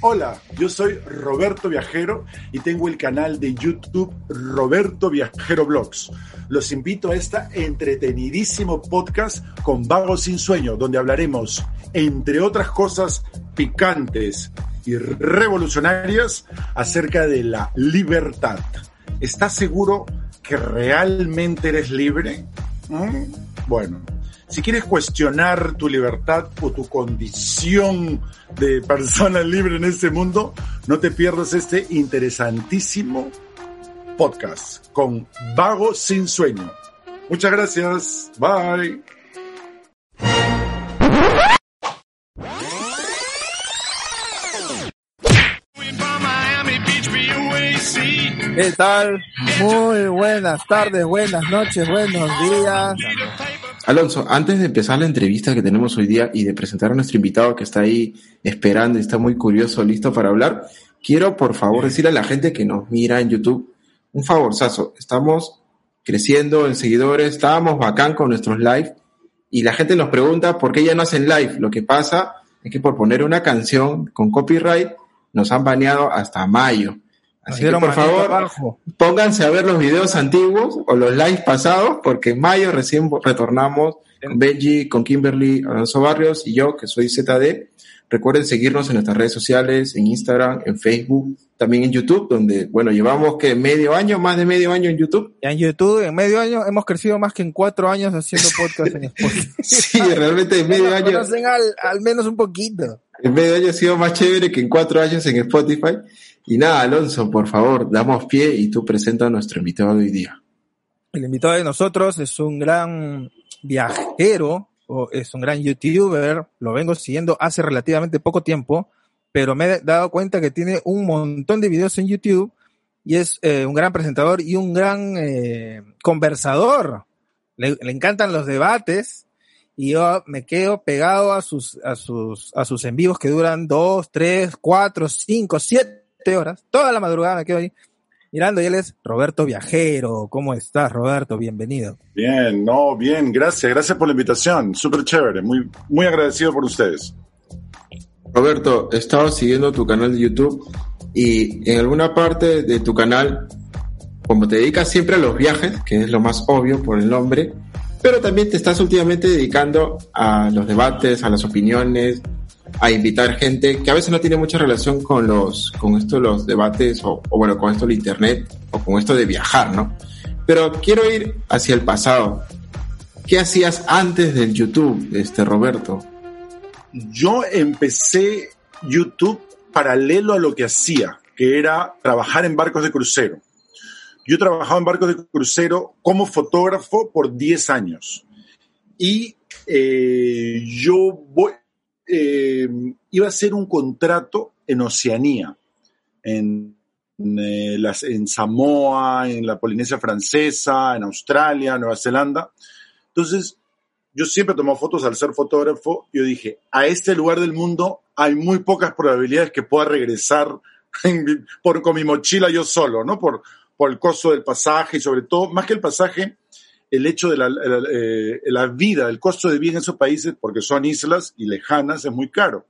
Hola, yo soy Roberto Viajero y tengo el canal de YouTube Roberto Viajero Blogs. Los invito a este entretenidísimo podcast con Vago Sin donde hablaremos, entre otras cosas picantes y revolucionarias, acerca de la libertad. ¿Estás seguro que realmente eres libre? ¿Mm? Bueno, si quieres cuestionar tu libertad o tu condición de persona libre en este mundo, no te pierdas este interesantísimo podcast con Vago sin Sueño. Muchas gracias. Bye. ¿Qué tal? Muy buenas tardes, buenas noches, buenos días. Alonso, antes de empezar la entrevista que tenemos hoy día y de presentar a nuestro invitado que está ahí esperando y está muy curioso, listo para hablar, quiero por favor decirle a la gente que nos mira en YouTube un favorzazo. Estamos creciendo en seguidores, estábamos bacán con nuestros live y la gente nos pregunta por qué ya no hacen live. Lo que pasa es que por poner una canción con copyright nos han baneado hasta mayo. Así que por favor, pónganse a ver los videos antiguos o los live pasados, porque en mayo recién retornamos con Benji, con Kimberly, Alonso Barrios y yo, que soy ZD. Recuerden seguirnos en nuestras redes sociales, en Instagram, en Facebook, también en YouTube, donde, bueno, llevamos que medio año, más de medio año en YouTube. En YouTube, en medio año, hemos crecido más que en cuatro años haciendo podcast en Spotify. sí, realmente en medio año. Conocen al, al menos un poquito. En medio año ha sido más chévere que en cuatro años en Spotify. Y nada, Alonso, por favor, damos pie y tú presenta a nuestro invitado de hoy día. El invitado de nosotros es un gran viajero, o es un gran youtuber, lo vengo siguiendo hace relativamente poco tiempo, pero me he dado cuenta que tiene un montón de videos en YouTube y es eh, un gran presentador y un gran eh, conversador. Le, le, encantan los debates y yo me quedo pegado a sus, a sus, a sus en vivos que duran dos, tres, cuatro, cinco, siete horas, toda la madrugada me quedo ahí mirando y él es Roberto Viajero. ¿Cómo estás, Roberto? Bienvenido. Bien, no, bien, gracias, gracias por la invitación, súper chévere, muy, muy agradecido por ustedes. Roberto, he estado siguiendo tu canal de YouTube y en alguna parte de tu canal, como te dedicas siempre a los viajes, que es lo más obvio por el nombre, pero también te estás últimamente dedicando a los debates, a las opiniones, a invitar gente que a veces no tiene mucha relación con los, con esto los debates o, o, bueno, con esto de internet o con esto de viajar, ¿no? Pero quiero ir hacia el pasado. ¿Qué hacías antes del YouTube, este Roberto? Yo empecé YouTube paralelo a lo que hacía, que era trabajar en barcos de crucero. Yo trabajaba en barcos de crucero como fotógrafo por 10 años. Y eh, yo voy, eh, iba a hacer un contrato en Oceanía, en, eh, las, en, Samoa, en la Polinesia Francesa, en Australia, Nueva Zelanda. Entonces, yo siempre tomo fotos al ser fotógrafo. Yo dije, a este lugar del mundo hay muy pocas probabilidades que pueda regresar con mi mochila yo solo, ¿no? Por, por el costo del pasaje y sobre todo, más que el pasaje, el hecho de la, la, eh, la, vida, el costo de vida en esos países, porque son islas y lejanas, es muy caro.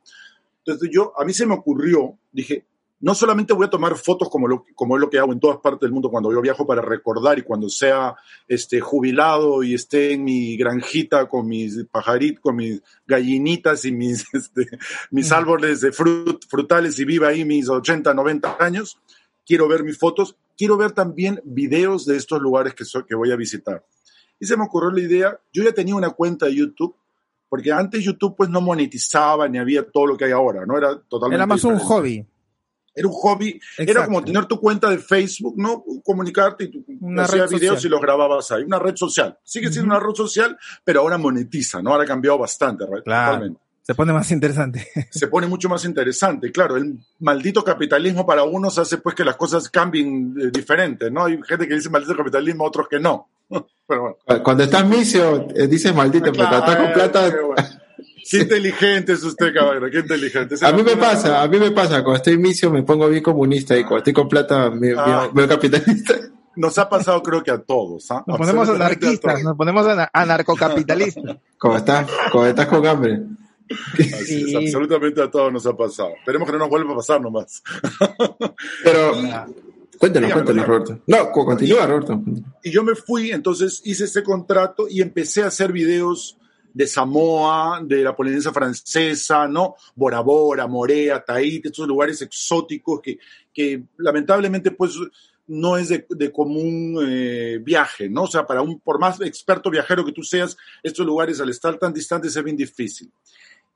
Entonces yo, a mí se me ocurrió, dije, no solamente voy a tomar fotos como, lo, como es lo que hago en todas partes del mundo cuando yo viajo para recordar y cuando sea este, jubilado y esté en mi granjita con mis pajaritos, con mis gallinitas y mis, este, mis árboles de frut, frutales y viva ahí mis 80, 90 años, quiero ver mis fotos, quiero ver también videos de estos lugares que, so, que voy a visitar. Y se me ocurrió la idea, yo ya tenía una cuenta de YouTube, porque antes YouTube pues no monetizaba ni había todo lo que hay ahora, ¿no? Era totalmente... Era más diferente. un hobby. Era un hobby, Exacto. era como tener tu cuenta de Facebook, ¿no? Comunicarte y tú hacías videos social. y los grababas ahí. Una red social. Sigue siendo uh -huh. una red social, pero ahora monetiza, ¿no? Ahora ha cambiado bastante, claro. totalmente. Se pone más interesante. Se pone mucho más interesante. Claro, el maldito capitalismo para unos hace pues que las cosas cambien eh, diferentes, ¿no? Hay gente que dice maldito capitalismo, otros que no. Pero bueno. Cuando estás misio, eh, dices maldito, pero Claro, estás con plata. qué bueno. Qué inteligente es usted, caballero, qué inteligente. A mí me pasa, a mí me pasa. Cuando estoy misio me pongo bien comunista y cuando estoy con plata me, Ah. me capitalista. Nos ha pasado creo que a todos. ¿ah? Nos ponemos anarquistas, nos ponemos ana- anarcocapitalistas. Como estás, como estás con hambre. Así es, Sí. absolutamente a todos nos ha pasado. Esperemos que no nos vuelva a pasar nomás. Pero cuéntanos, cuéntanos. Roberto. No, continúa, Roberto. Y yo me fui, entonces hice ese contrato y empecé a hacer videos de Samoa, de la Polinesia Francesa, ¿no? Bora Bora, Morea, Tahiti, estos lugares exóticos que, que lamentablemente pues no es de, de común eh, viaje, ¿no? O sea, para un, por más experto viajero que tú seas, estos lugares al estar tan distantes es bien difícil.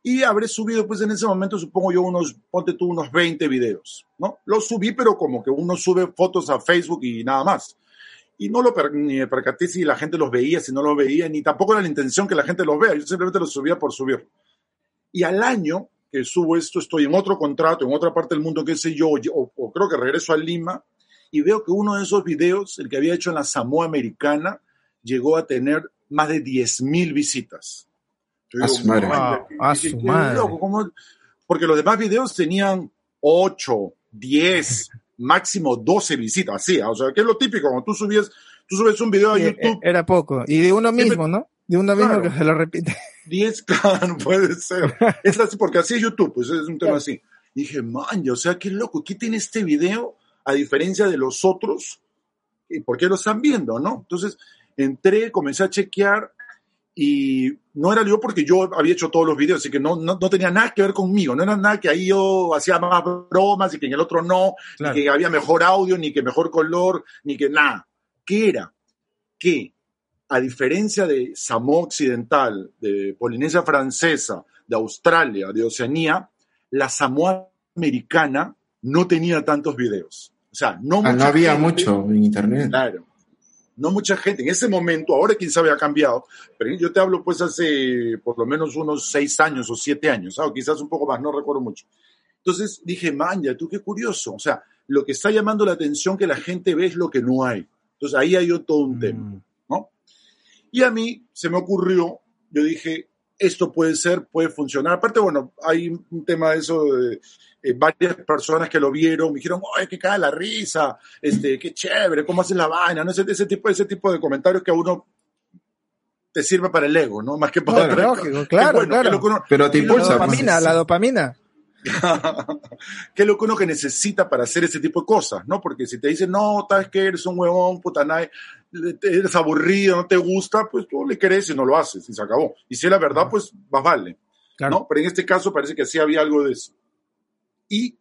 Y habré subido, pues en ese momento, supongo yo, unos, ponte tú, unos 20 videos, ¿no? Los subí, pero como que uno sube fotos a Facebook y nada más. Y no lo per- ni me percaté si la gente los veía, si no los veía, ni tampoco era la intención que la gente los vea. Yo simplemente los subía por subir. Y al año que subo esto, estoy en otro contrato, en otra parte del mundo, qué sé yo, o, creo que regreso a Lima, y veo que uno de esos videos, el que había hecho en la Samoa Americana, llegó a tener más de 10.000 visitas. Yo A su madre. "Vaya, a qué- su qué madre. loco, ¿cómo?". Porque los demás videos tenían 8, 10, máximo 12 visitas, así, o sea, que es lo típico, cuando tú subías, tú subes un video a Sí, YouTube, Era poco. Y de uno mismo, ¿no? De uno mismo Claro. que se lo repite. 10, claro, no puede ser. Es así, porque así es YouTube, pues es un tema así. dije, man, o sea, qué loco, ¿qué tiene este video a diferencia de los otros? ¿Y por qué lo están viendo, no? Entonces, entré, comencé a chequear y no era yo porque yo había hecho todos los videos, así que no, no, no tenía nada que ver conmigo, no era nada que ahí yo hacía más bromas y que en el otro no, Claro. ni que había mejor audio, ni que mejor color, ni que nada. ¿Qué era? Que, a diferencia de Samoa Occidental, de Polinesia Francesa, de Australia, de Oceanía, la Samoa Americana no tenía tantos videos. O sea, no, Ah, no había gente- mucho en internet. Claro. No mucha gente. En ese momento, ahora quién sabe ha cambiado, pero yo te hablo pues hace por lo menos unos seis años o siete años, ¿sabes? quizás un poco más, no recuerdo mucho. Entonces dije, manja, tú qué curioso. O sea, lo que está llamando la atención que la gente ve es lo que no hay. Entonces ahí hay todo un tema, ¿no? Y a mí se me ocurrió, yo dije, esto puede ser, puede funcionar. Aparte, bueno, hay un tema de eso de eh, varias personas que lo vieron, me dijeron, ¡ay, que caga la risa! Este, ¡Qué chévere! ¿Cómo haces la vaina? No ese, ese, tipo, ese tipo de comentarios que a uno te sirve para el ego, ¿no? Más que para Claro, lógico, claro, Qué bueno, claro. qué uno- Pero te qué loco La impulsa, uno pues. dopamina, la dopamina. qué loco uno que necesita para hacer ese tipo de cosas, ¿no? Porque si te dicen, no, sabes que eres un huevón, puta nadie, eres aburrido, no te gusta, pues tú le crees y no lo haces y se acabó. Y si es la verdad, pues más vale. Claro. ¿no? Pero en este caso parece que sí había algo de eso. Y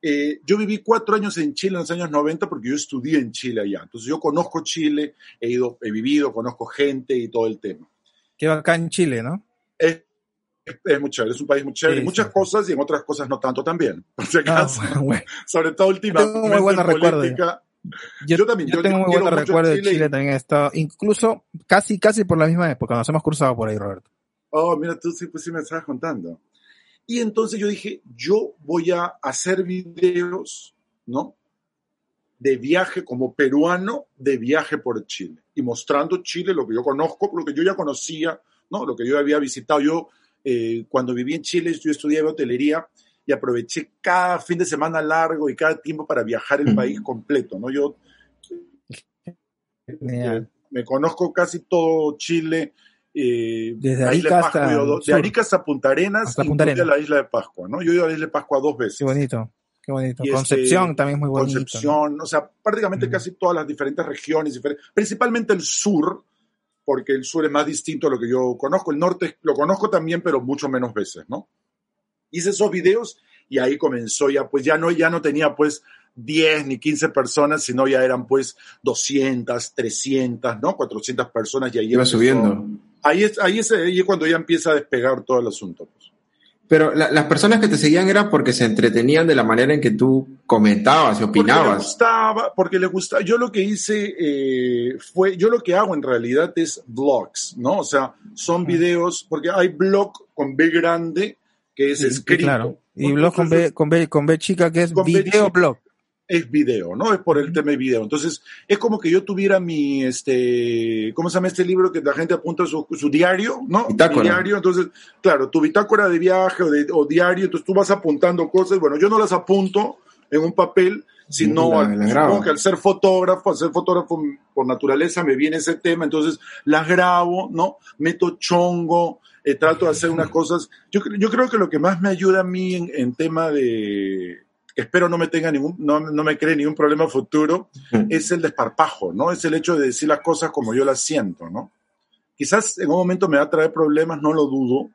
eh, yo viví cuatro años en Chile en los años 90 porque yo estudié en Chile allá. Entonces yo conozco Chile, he ido, he vivido, conozco gente y todo el tema. Que acá en Chile, ¿no? Es, es, es muy chévere, es un país muy chévere, Sí, muchas sí. cosas y en otras cosas no tanto también. Por si Ah, acaso, bueno. sobre todo últimamente muy buenos en recuerdos. política. Yo, Yo también, yo yo- tengo muy buenos recuerdos de Chile y- Chile, también he estado, incluso casi, casi por la misma época, nos hemos cruzado por ahí, Roberto. Oh, mira, tú sí, pues sí me estabas contando. Y entonces yo dije, yo voy a hacer videos, ¿no? De viaje como peruano, de viaje por Chile. Y mostrando Chile, lo que yo conozco, lo que yo ya conocía, ¿no? Lo que yo había visitado. Yo, eh, cuando viví en Chile, yo estudié hotelería y aproveché cada fin de semana largo y cada tiempo para viajar el país completo, ¿no? Yo Genial. me conozco casi todo Chile. eh, Desde Arica de Pascua, hasta do- el de. Arica hasta Punta Arenas, Hasta Punta Arenas. la isla de Pascua, ¿no? Yo he ido a la isla de Pascua dos veces. Qué bonito, qué bonito. Y este, Concepción también es muy bonito. ¿no? Concepción, o sea, prácticamente casi todas las diferentes regiones, principalmente el sur, porque el sur es más distinto a lo que yo conozco. El norte lo conozco también, pero mucho menos veces, ¿no? Hice esos videos y ahí comenzó ya, pues ya no, ya no tenía pues 10 ni 15 personas, sino ya eran pues 200, 300, ¿no? 400 personas y ahí Iba empezó- subiendo. Ahí es, ahí es, ahí es cuando ya empieza a despegar todo el asunto. pues. Pero la- las personas que te seguían era porque se entretenían de la manera en que tú comentabas y Porque les opinabas. gustaba, porque les gustaba. Yo lo que hice eh, fue, yo lo que hago en realidad es vlogs, ¿no? O sea, son videos, porque hay blog con B grande, que es Sí, escrito. claro. Y blog con B, con B, con B chica que es videoblog. Es video, ¿no? Es por el tema de video. Entonces, es como que yo tuviera mi, este, ¿cómo se llama este libro que la gente apunta su, su diario, ¿no? Bitácora. Diario, entonces, claro, tu bitácora de viaje o, de, o diario, entonces tú vas apuntando cosas, bueno, yo no las apunto en un papel, sino La- al- la que al ser fotógrafo, al ser fotógrafo por naturaleza me viene ese tema, entonces las grabo, ¿no? Meto chongo, eh, trato de hacer unas cosas. Yo, yo creo que lo que más me ayuda a mí en, en tema de, espero no me tenga ningún, no, no me cree ningún problema futuro, Mm. es el desparpajo, ¿no? Es el hecho de decir las cosas como yo las siento, ¿no? Quizás en un momento me va a traer problemas, no lo dudo,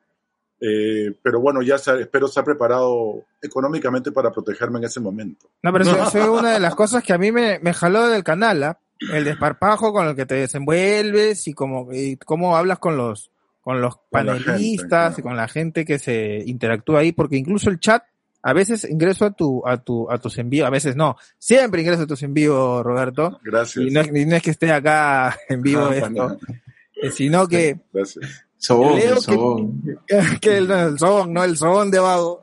eh, pero bueno, ya espero estar preparado económicamente para protegerme en ese momento. No, pero eso, eso es una de las cosas que a mí me, me jaló del canal, ¿ah? el desparpajo con el que te desenvuelves y cómo, y cómo hablas con los con los Con la gente, panelistas claro. y con la gente que se interactúa ahí, porque incluso el chat, a veces ingreso a tu, a tu, a tus envíos, a veces no, siempre ingreso a tus envíos, Roberto, Gracias. y no, es, y no es que esté acá en vivo Ah, esto, eh, sino que, Gracias. Sobón, sobón. que el, el son, no el son de vago,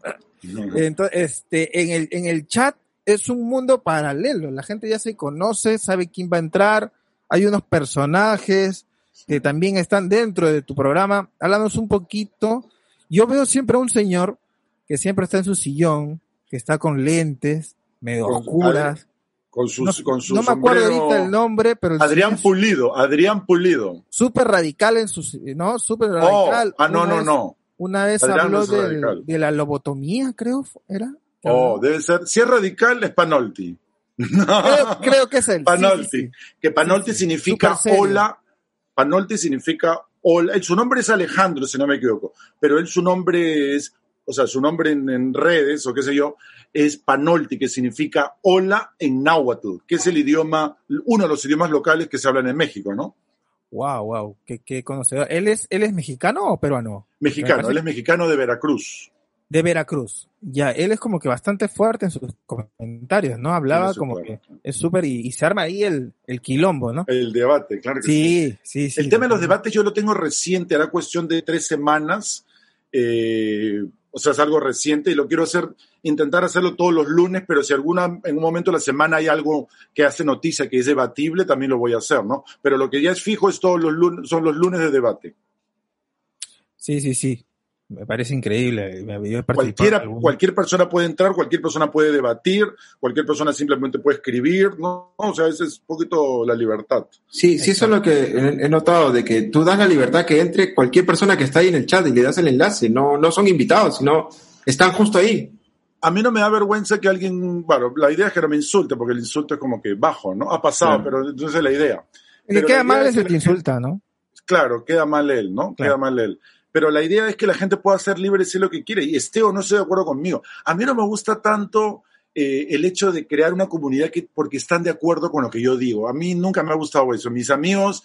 Entonces, este, en el, en el chat es un mundo paralelo. La gente ya se conoce, sabe quién va a entrar. Hay unos personajes que también están dentro de tu programa. Háblanos un poquito. Yo veo siempre a un señor que siempre está en su sillón, que está con lentes, medio Con- oscuras. Con su, No, con su no me acuerdo ahorita el nombre, pero el Adrián Pulido, Adrián Pulido. súper radical en sus, ¿no? Súper Oh, radical. ah, no, no, vez- no. Una vez Adrián habló no del- de la lobotomía, creo, ¿era? Oh, debe ser. Si es radical, es Panolti. Creo, creo que es el. Panolti. sí, sí, sí. Que Panolti significa hola. Panolti significa hola. Su nombre es Alejandro, si no me equivoco. Pero él, su nombre es, o sea, su nombre en, en redes o qué sé yo, es Panolti, que significa hola en náhuatl, que es el idioma, uno de los idiomas locales que se hablan en México, ¿no? Wow, wow, qué, qué conocedor. ¿Él es, ¿Él es mexicano o peruano? Me Mexicano, él es mexicano de Veracruz. De Veracruz. Ya, él es como que bastante fuerte en sus comentarios, ¿no? Hablaba como que es súper y, y se arma ahí el, el quilombo, ¿no? El debate, claro que sí. Sí, sí, sí. El tema de los debates yo lo tengo reciente, era cuestión de tres semanas, eh, o sea, es algo reciente y lo quiero hacer, intentar hacerlo todos los lunes, pero si alguna, en un momento de la semana hay algo que hace noticia que es debatible, también lo voy a hacer, ¿no? Pero lo que ya es fijo es todos los lunes, son los lunes de debate. Sí, sí, sí. Me parece increíble. Me- yo Cualquiera, cualquier persona puede entrar, cualquier persona puede debatir, cualquier persona simplemente puede escribir, ¿no? O sea, esa es un poquito la libertad. Sí, sí, eso es lo que he notado, de que tú das la libertad que entre cualquier persona que está ahí en el chat y le das el enlace. No, no son invitados, sino están justo ahí. A mí no me da vergüenza que alguien, bueno, la idea es que no me insulte, porque el insulto es como que bajo, ¿no? Ha pasado, Claro. pero entonces es la idea. El que Pero queda la mal idea es el que insulta, ¿no? Claro, queda mal él, ¿no? Claro. Queda mal él. Pero la idea es que la gente pueda ser libre decir lo que quiere. Y esté o no esté de acuerdo conmigo. A mí no me gusta tanto eh, el hecho de crear una comunidad que, porque están de acuerdo con lo que yo digo. A mí nunca me ha gustado eso. Mis amigos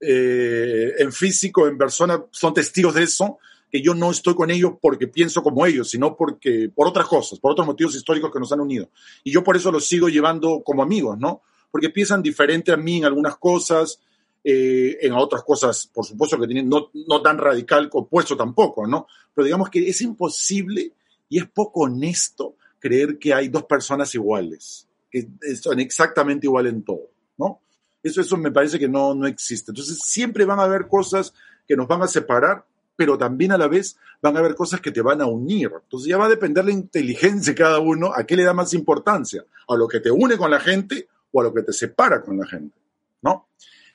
eh, en físico, en persona, son testigos de eso, que yo no estoy con ellos porque pienso como ellos, sino porque por otras cosas, por otros motivos históricos que nos han unido. Y yo por eso los sigo llevando como amigos, ¿no? Porque piensan diferente a mí en algunas cosas, eh, en otras cosas, por supuesto que tienen no, no tan radical opuesto tampoco, ¿no? Pero digamos que es imposible y es poco honesto creer que hay dos personas iguales, que son exactamente igual en todo, ¿no? Eso, eso me parece que no, no existe. Entonces siempre van a haber cosas que nos van a separar, pero también a la vez van a haber cosas que te van a unir. Entonces ya va a depender la inteligencia de cada uno, a qué le da más importancia, a lo que te une con la gente o a lo que te separa con la gente, ¿no?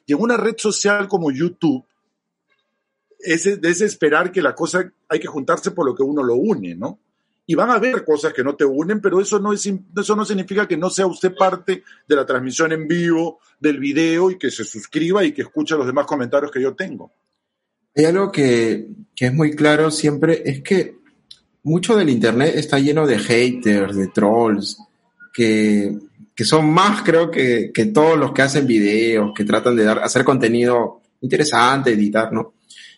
Y en una red social como YouTube, es, es esperar que la cosa hay que juntarse por lo que uno lo une, ¿no? Y van a haber cosas que no te unen, pero eso no, es, eso no significa que no sea usted parte de la transmisión en vivo, del video y que se suscriba y que escuche los demás comentarios que yo tengo. Hay algo que, que es muy claro siempre, es que mucho del Internet está lleno de haters, de trolls, que, que son más creo que, que todos los que hacen videos, que tratan de dar, hacer contenido interesante, editar, ¿no?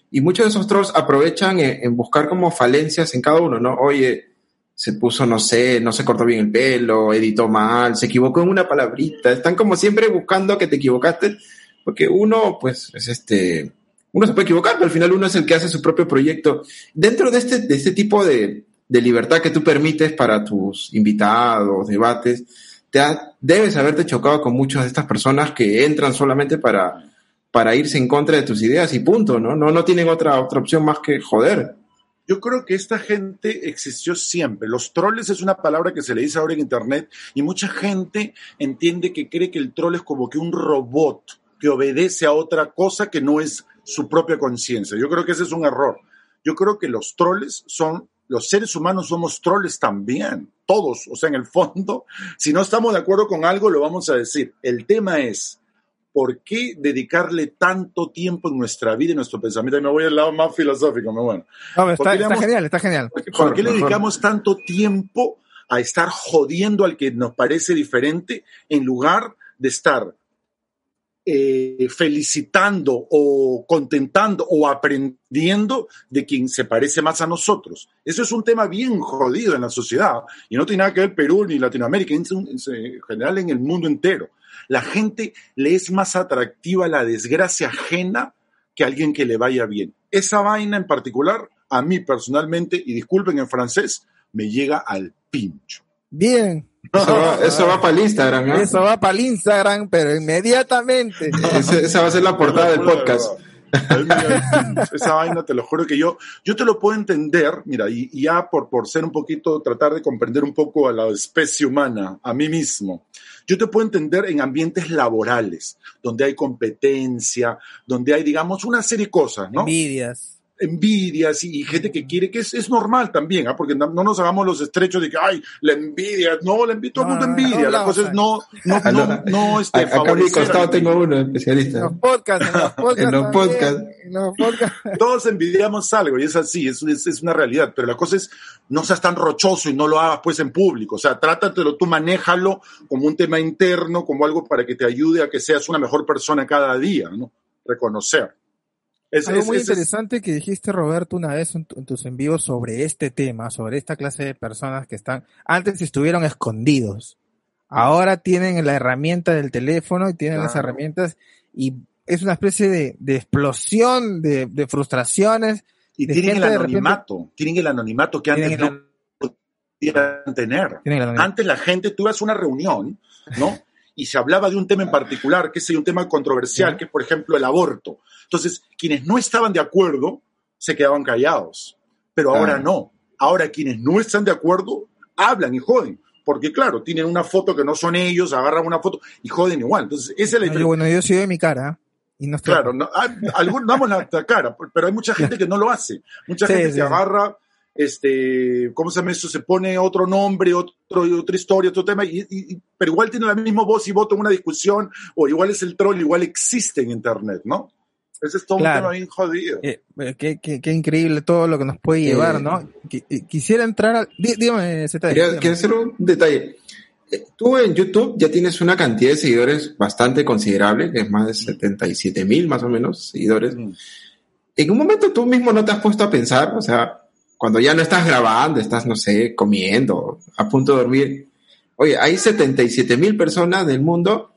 Y muchos de esos trolls aprovechan en, en buscar como falencias en cada uno, ¿no? Oye, se puso, no sé, no se cortó bien el pelo, editó mal, se equivocó en una palabrita. Están como siempre buscando que te equivocaste, porque uno, pues, es este, uno se puede equivocar, pero al final uno es el que hace su propio proyecto. Dentro de este, de este tipo de, de libertad que tú permites para tus invitados, debates, te debes haberte chocado con muchas de estas personas que entran solamente para, para irse en contra de tus ideas y punto, ¿no? No, no tienen otra, otra opción más que joder. Yo creo que esta gente existió siempre. Los troles es una palabra que se le dice ahora en Internet y mucha gente entiende que cree que el troll es como que un robot que obedece a otra cosa que no es su propia conciencia. Yo creo que ese es un error. Yo creo que los troles son, los seres humanos somos troles también, todos. O sea, en el fondo, si no estamos de acuerdo con algo, lo vamos a decir. El tema es, ¿por qué dedicarle tanto tiempo en nuestra vida y nuestro pensamiento? Y me voy al lado más filosófico, me bueno. está, genial, está genial. ¿Por qué, le dedicamos tanto tiempo a estar jodiendo al que nos parece diferente en lugar de estar eh, felicitando o contentando o aprendiendo de quien se parece más a nosotros. Eso es un tema bien jodido en la sociedad y no tiene nada que ver Perú ni Latinoamérica, en general en el mundo entero. La gente le es más atractiva la desgracia ajena que alguien que le vaya bien. Esa vaina en particular, a mí personalmente, y disculpen en francés, me llega al pincho. Bien, eso va, para el Instagram, Eso va para el Instagram, pero inmediatamente. esa va a ser la portada del podcast. Esa vaina, te lo juro que yo, yo te lo puedo entender, mira, y, ya por, por ser un poquito, tratar de comprender un poco a la especie humana, a mí mismo, yo te puedo entender en ambientes laborales, donde hay competencia, donde hay, digamos, una serie de cosas, ¿no? Envidias envidias y, gente que quiere, que es, es normal también, ¿ah? porque no, nos hagamos los estrechos de que, ay, la envidia, no, la envidia, todo el mundo envidia, la cosa es no, no, no, no, este, Acá a mi costado tengo uno especialista. En los podcasts, en los podcasts. en los podcasts. Todos envidiamos algo y es así, es, es, es, una realidad, pero la cosa es, no seas tan rochoso y no lo hagas pues en público, o sea, trátatelo, tú manéjalo como un tema interno, como algo para que te ayude a que seas una mejor persona cada día, ¿no? Reconocer. Es, Algo muy interesante que dijiste, Roberto, una vez en, tus envíos sobre este tema, sobre esta clase de personas que están, antes estuvieron escondidos, ahora tienen la herramienta del teléfono y tienen las herramientas y es una especie de, explosión de, frustraciones. Y tienen el anonimato, tienen el anonimato que antes no podían tener. Antes la gente, tú a una reunión, ¿no? y se hablaba de un tema en particular, que es un tema controversial, que es, por ejemplo, el aborto. Entonces, quienes no estaban de acuerdo se quedaban callados, pero ahora no. Ahora quienes no están de acuerdo hablan y joden, porque claro, tienen una foto que no son ellos, agarran una foto y joden igual. Entonces, esa es la no, Bueno, yo sí de mi cara. Y no claro, no, algunos damos la, cara, pero hay mucha gente que no lo hace. Mucha gente se agarra este, ¿cómo se llama eso? Se pone otro nombre, otro, otra historia, otro tema, y, pero igual tiene la misma voz y voto en una discusión, o igual es el troll, igual existe en Internet, ¿no? Ese es todo un tema bien jodido. Eh, eh, qué, qué, increíble todo lo que nos puede llevar, ¿no? Quisiera entrar a... Dígame, Z. Quiero hacer un detalle. Eh, tú en YouTube ya tienes una cantidad de seguidores bastante considerable, que es más de 77 mil más o menos seguidores. Mm. En un momento tú mismo no te has puesto a pensar, o sea, cuando ya no estás grabando, estás, no sé, comiendo, a punto de dormir. Oye, hay 77 mil personas del mundo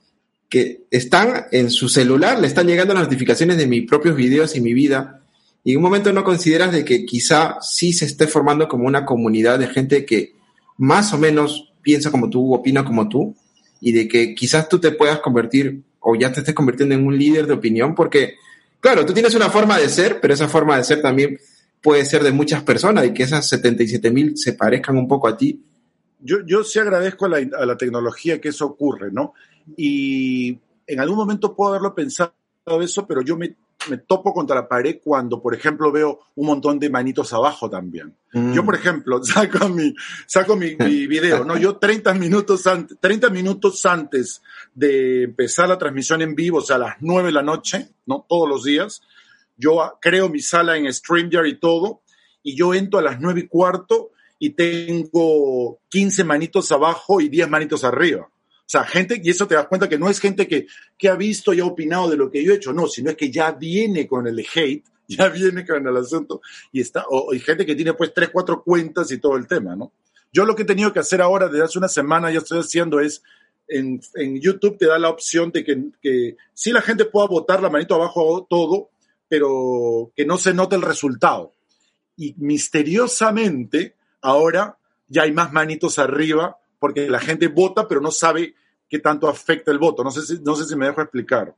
que están en su celular, le están llegando las notificaciones de mis propios videos y mi vida. Y en un momento no consideras de que quizá sí se esté formando como una comunidad de gente que más o menos piensa como tú, opina como tú, y de que quizás tú te puedas convertir o ya te estés convirtiendo en un líder de opinión, porque, claro, tú tienes una forma de ser, pero esa forma de ser también puede ser de muchas personas y que esas 77 mil se parezcan un poco a ti. Yo, yo sí agradezco a la, a la tecnología que eso ocurre, ¿no? Y en algún momento puedo haberlo pensado eso, pero yo me, me, topo contra la pared cuando, por ejemplo, veo un montón de manitos abajo también. Mm. Yo, por ejemplo, saco mi, saco mi, mi, video, ¿no? Yo 30 minutos, antes, 30 minutos antes de empezar la transmisión en vivo, o sea, a las 9 de la noche, ¿no? Todos los días, yo creo mi sala en StreamYard y todo, y yo entro a las nueve y cuarto y tengo 15 manitos abajo y 10 manitos arriba. O sea, gente, y eso te das cuenta que no es gente que, que ha visto y ha opinado de lo que yo he hecho, no, sino es que ya viene con el hate, ya viene con el asunto, y está, o, hay gente que tiene pues tres, cuatro cuentas y todo el tema, ¿no? Yo lo que he tenido que hacer ahora, desde hace una semana ya estoy haciendo es, en, en YouTube te da la opción de que, que si la gente pueda votar la manito abajo todo, pero que no se note el resultado. Y misteriosamente, ahora ya hay más manitos arriba porque la gente vota, pero no sabe qué tanto afecta el voto. No sé si, no sé si me dejo explicar.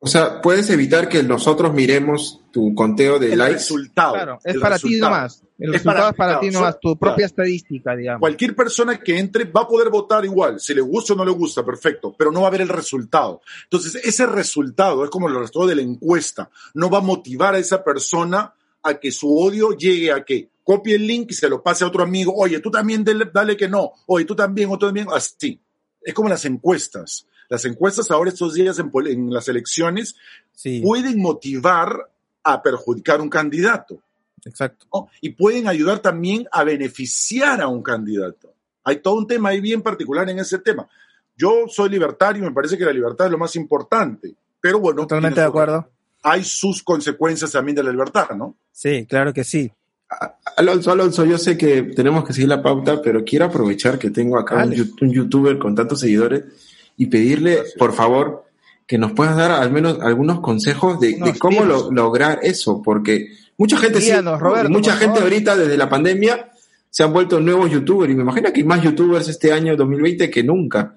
O sea, puedes evitar que nosotros miremos tu conteo de el likes. resultado. Claro, es el para ti nomás. El Es resultado para- es para claro, ti nomás, so- tu propia claro. estadística, digamos. Cualquier persona que entre va a poder votar igual, si le gusta o no le gusta, perfecto, pero no va a ver el resultado. Entonces, ese resultado es como el resultado de la encuesta, no va a motivar a esa persona a que su odio llegue a que copie el link y se lo pase a otro amigo, oye, tú también dale, dale que no, oye, tú también, otro también, así. Es como las encuestas. Las encuestas ahora estos días en, pol- en las elecciones Sí, pueden motivar a perjudicar un candidato. exacto. ¿no? y pueden ayudar también a beneficiar a un candidato. Hay todo un tema ahí bien particular en ese tema. Yo soy libertario, me parece que la libertad es lo más importante, pero bueno, Totalmente de acuerdo. hay sus consecuencias también de la libertad, ¿no? Sí, claro que sí. Alonso, Alonso, yo sé que tenemos que seguir la pauta, pero quiero aprovechar que tengo acá un, un youtuber con tantos seguidores y pedirle, Gracias. por favor, que nos puedas dar al menos algunos consejos de, cómo lo- lograr eso, porque mucha gente, sí- Roberto, mucha gente favor. ahorita desde la pandemia se han vuelto nuevos youtubers y me imagino que hay más youtubers este año 2020 que nunca.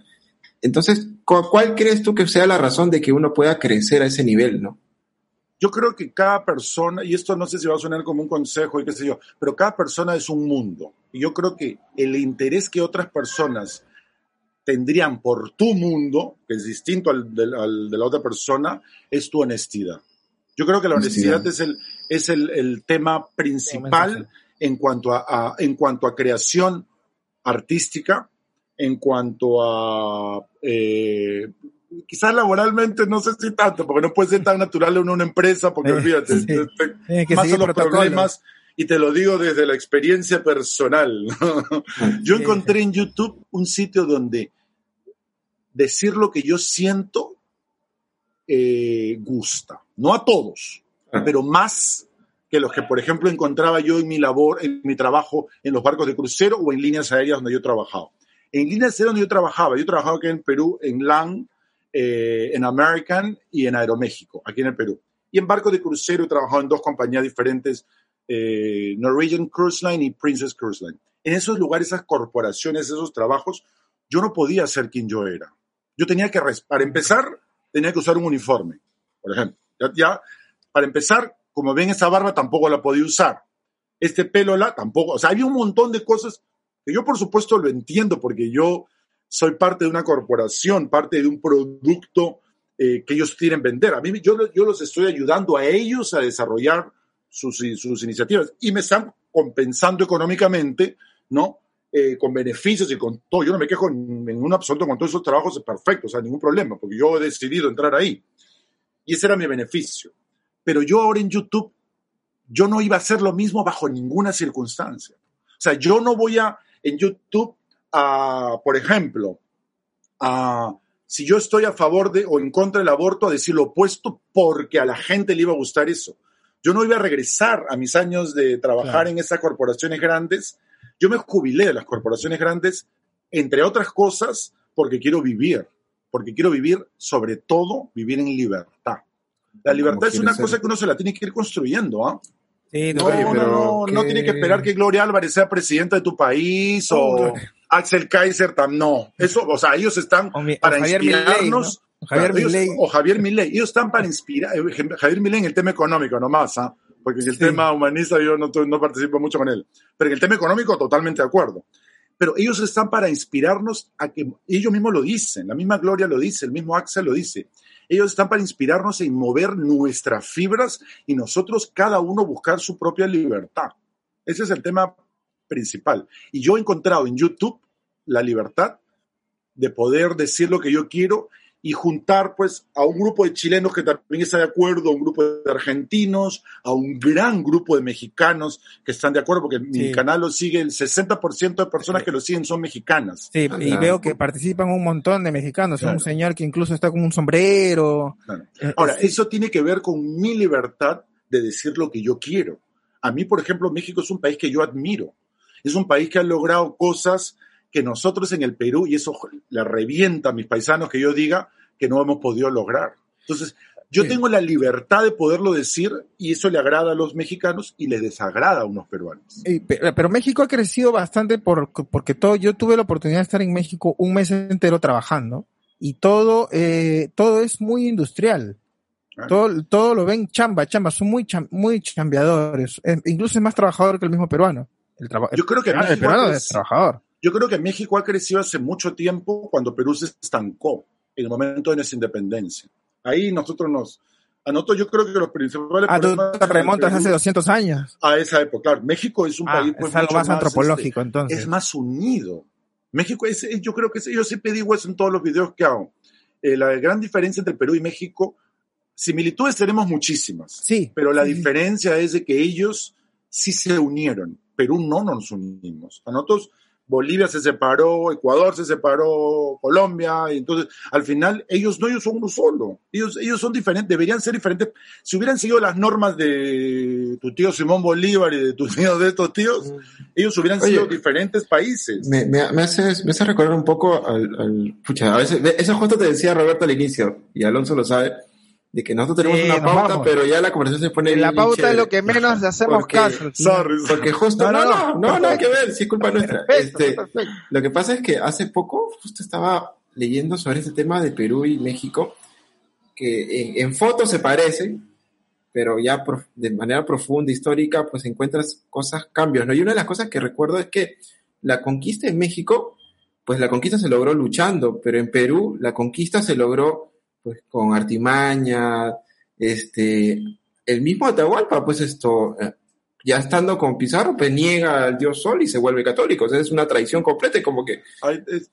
Entonces, ¿cu- ¿cuál crees tú que sea la razón de que uno pueda crecer a ese nivel, no? Yo creo que cada persona, y esto no sé si va a sonar como un consejo y qué sé yo, pero cada persona es un mundo. Y yo creo que el interés que otras personas tendrían por tu mundo, que es distinto al, del- al de la otra persona, es tu honestidad. Yo creo que la honestidad, Honestidad. es el, es el, el tema principal en cuanto a, a- en cuanto a creación artística, en cuanto a eh, quizás laboralmente no sé si tanto, porque no puede ser tan natural en una empresa, porque Eh, olvídate, sí. te- te- Tiene que más son los protocolos. problemas y te lo digo desde la experiencia personal. yo encontré en YouTube un sitio donde decir lo que yo siento eh, gusta, no a todos, Ah. pero más que los que, por ejemplo, encontraba yo en mi labor, en mi trabajo en los barcos de crucero o en líneas aéreas donde yo trabajaba. En líneas aéreas donde yo trabajaba, yo trabajaba aquí en Perú, en LAN, eh, en American y en Aeroméxico, aquí en el Perú. Y en barcos de crucero he trabajado en dos compañías diferentes, eh, Norwegian Cruise Line y Princess Cruise Line. En esos lugares, esas corporaciones, esos trabajos, yo no podía ser quien yo era. Yo tenía que, para empezar, tenía que usar un uniforme, por ejemplo. Ya, ya, para empezar, como ven, esa barba tampoco la podía usar. Este pelo la tampoco. O sea, había un montón de cosas que yo, por supuesto, lo entiendo porque yo soy parte de una corporación, parte de un producto eh, que ellos quieren vender. A mí, yo, yo los estoy ayudando a ellos a desarrollar sus, sus iniciativas y me están compensando económicamente, ¿no? Eh, con beneficios y con todo. Yo no me quejo en, en un absoluto con todos esos trabajos, es perfecto, o sea, ningún problema, porque yo he decidido entrar ahí. Y ese era mi beneficio. Pero yo ahora en YouTube, yo no iba a hacer lo mismo bajo ninguna circunstancia. O sea, yo no voy a, en YouTube, a, por ejemplo, a, si yo estoy a favor de o en contra del aborto, a decir lo opuesto porque a la gente le iba a gustar eso. Yo no iba a regresar a mis años de trabajar Claro. en esas corporaciones grandes. Yo me jubilé de las corporaciones grandes, entre otras cosas, porque quiero vivir, porque quiero vivir, sobre todo, vivir en libertad. La libertad es una ser. cosa que uno se la tiene que ir construyendo, ¿ah? Sí, No, no, no, no que- tiene que esperar que Gloria Álvarez sea presidenta de tu país o Axel Kaiser, tam, no. Eso, o sea, ellos están O mi- para inspirarnos. ¿no? Javier Claro, Milei. o Javier Milei. Ellos están para inspirar. eh, Javier Milei en el tema económico nomás, ¿ah? Porque en el Sí. tema humanista yo no, no participo mucho con él. Pero en el tema económico totalmente de acuerdo. Pero ellos están para inspirarnos a que ellos mismos lo dicen, la misma Gloria lo dice, el mismo Axel lo dice. Ellos están para inspirarnos en mover nuestras fibras y nosotros cada uno buscar su propia libertad. Ese es el tema principal. Y yo he encontrado en YouTube la libertad de poder decir lo que yo quiero y juntar pues a un grupo de chilenos que también está de acuerdo, a un grupo de argentinos, a un gran grupo de mexicanos que están de acuerdo, porque mi Sí. canal lo sigue, el 60% de personas que lo siguen son mexicanas. Sí, y claro. veo que participan un montón de mexicanos. Claro. Un señor que incluso está con un sombrero. Claro. Eh, Ahora, sí, eso tiene que ver con mi libertad de decir lo que yo quiero. A mí, por ejemplo, México es un país que yo admiro. Es un país que ha logrado cosas que nosotros en el Perú, y eso le revienta a mis paisanos que yo diga que no hemos podido lograr. Entonces, Yo Sí. tengo la libertad de poderlo decir y eso le agrada a los mexicanos y le desagrada a unos peruanos. Pero México ha crecido bastante por, porque todo, yo tuve la oportunidad de estar en México un mes entero trabajando y todo, eh, todo es muy industrial. Claro. Todo, todo lo ven chamba, chamba, son muy, cham- muy chambeadores. Eh, incluso es más trabajador que el mismo peruano. El, traba- Yo creo que el, el peruano es- es trabajador. Yo creo que México ha crecido hace mucho tiempo cuando Perú se estancó en el momento de nuestra independencia. Ahí nosotros nos... A nosotros yo creo que los principales Ah, tú te remontas hace 200 años. a esa época. Claro, México es un Ah, país pues, es algo más este, antropológico, entonces. es más unido. México es, yo creo que es- yo siempre digo eso en todos los videos que hago. Eh, la gran diferencia entre Perú y México, similitudes tenemos muchísimas, Sí. pero la sí. diferencia es de que ellos sí se unieron. Perú no nos unimos. A nosotros Bolivia se separó, Ecuador se separó, Colombia, y entonces al final ellos no, ellos son uno solo. Ellos, ellos son diferentes, deberían ser diferentes. Si hubieran seguido las normas de tu tío Simón Bolívar y de tus tíos de estos tíos, ellos hubieran Oye, sido diferentes países. Me, me, me hace, me hace recordar un poco al, al- pucha, a veces, ve, eso justo te decía Roberto al inicio, y Alonso lo sabe, de que nosotros tenemos Sí, una nos pauta, vamos. pero ya la conversación se pone La pauta chévere. es lo que menos le hacemos Porque- caso. Sorry, Porque justo, No, no, no, no, no. no, nada que ver, si es culpa nuestra. Perfecto, Este, perfecto. lo que pasa es que hace poco justo estaba leyendo sobre este tema de Perú y México, que en, en fotos se parecen, pero ya prof- de manera profunda, histórica, pues encuentras cosas, cambios, ¿no? Y una de las cosas que recuerdo es que la conquista en México, pues la conquista se logró luchando, pero en Perú la conquista se logró pues con artimaña, este, el mismo Atahualpa, pues esto, eh, ya estando con Pizarro, pues niega al dios Sol y se vuelve católico, o sea, es una traición completa, y como que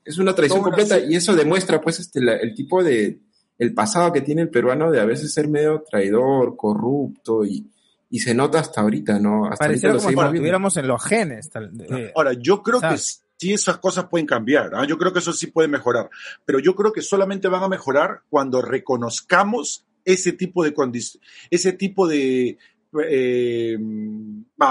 es- una traición completa y eso demuestra pues este la- el tipo de el pasado que tiene el peruano de a veces ser medio traidor, corrupto y, y se nota hasta ahorita, ¿no? Hasta Pareciera ahorita como si lo lo tuviéramos en los genes. tal- eh, Ahora, yo creo que. Sí esas cosas pueden cambiar, ¿ah? yo creo que eso sí puede mejorar, pero yo creo que solamente van a mejorar cuando reconozcamos ese tipo de ese tipo de eh,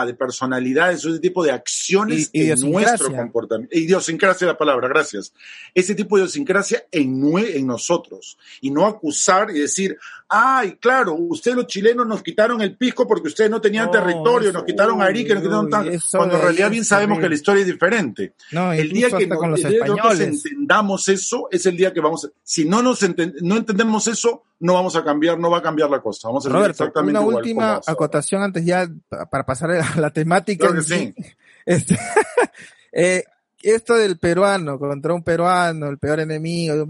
de personalidades, ese tipo de acciones I- en nuestro comportamiento. Idiosincrasia la palabra, gracias. Ese tipo de idiosincrasia en, en nosotros. Y no acusar y decir, ay, claro, ustedes los chilenos nos quitaron el pisco porque ustedes no tenían territorio, eso- nos quitaron Arica, nos quitaron eso Cuando en realidad bien sabemos que la historia es diferente. no, El día que, hasta no- con los el día que entendamos eso es el día que vamos a, si no nos enten- no entendemos eso, no vamos a cambiar, no va a cambiar la cosa. Vamos a seguir Roberto, exactamente una igual última acotación antes ya pa- para pasar a la temática. Claro que sí. Este, eh, esto del peruano contra un peruano, el peor enemigo.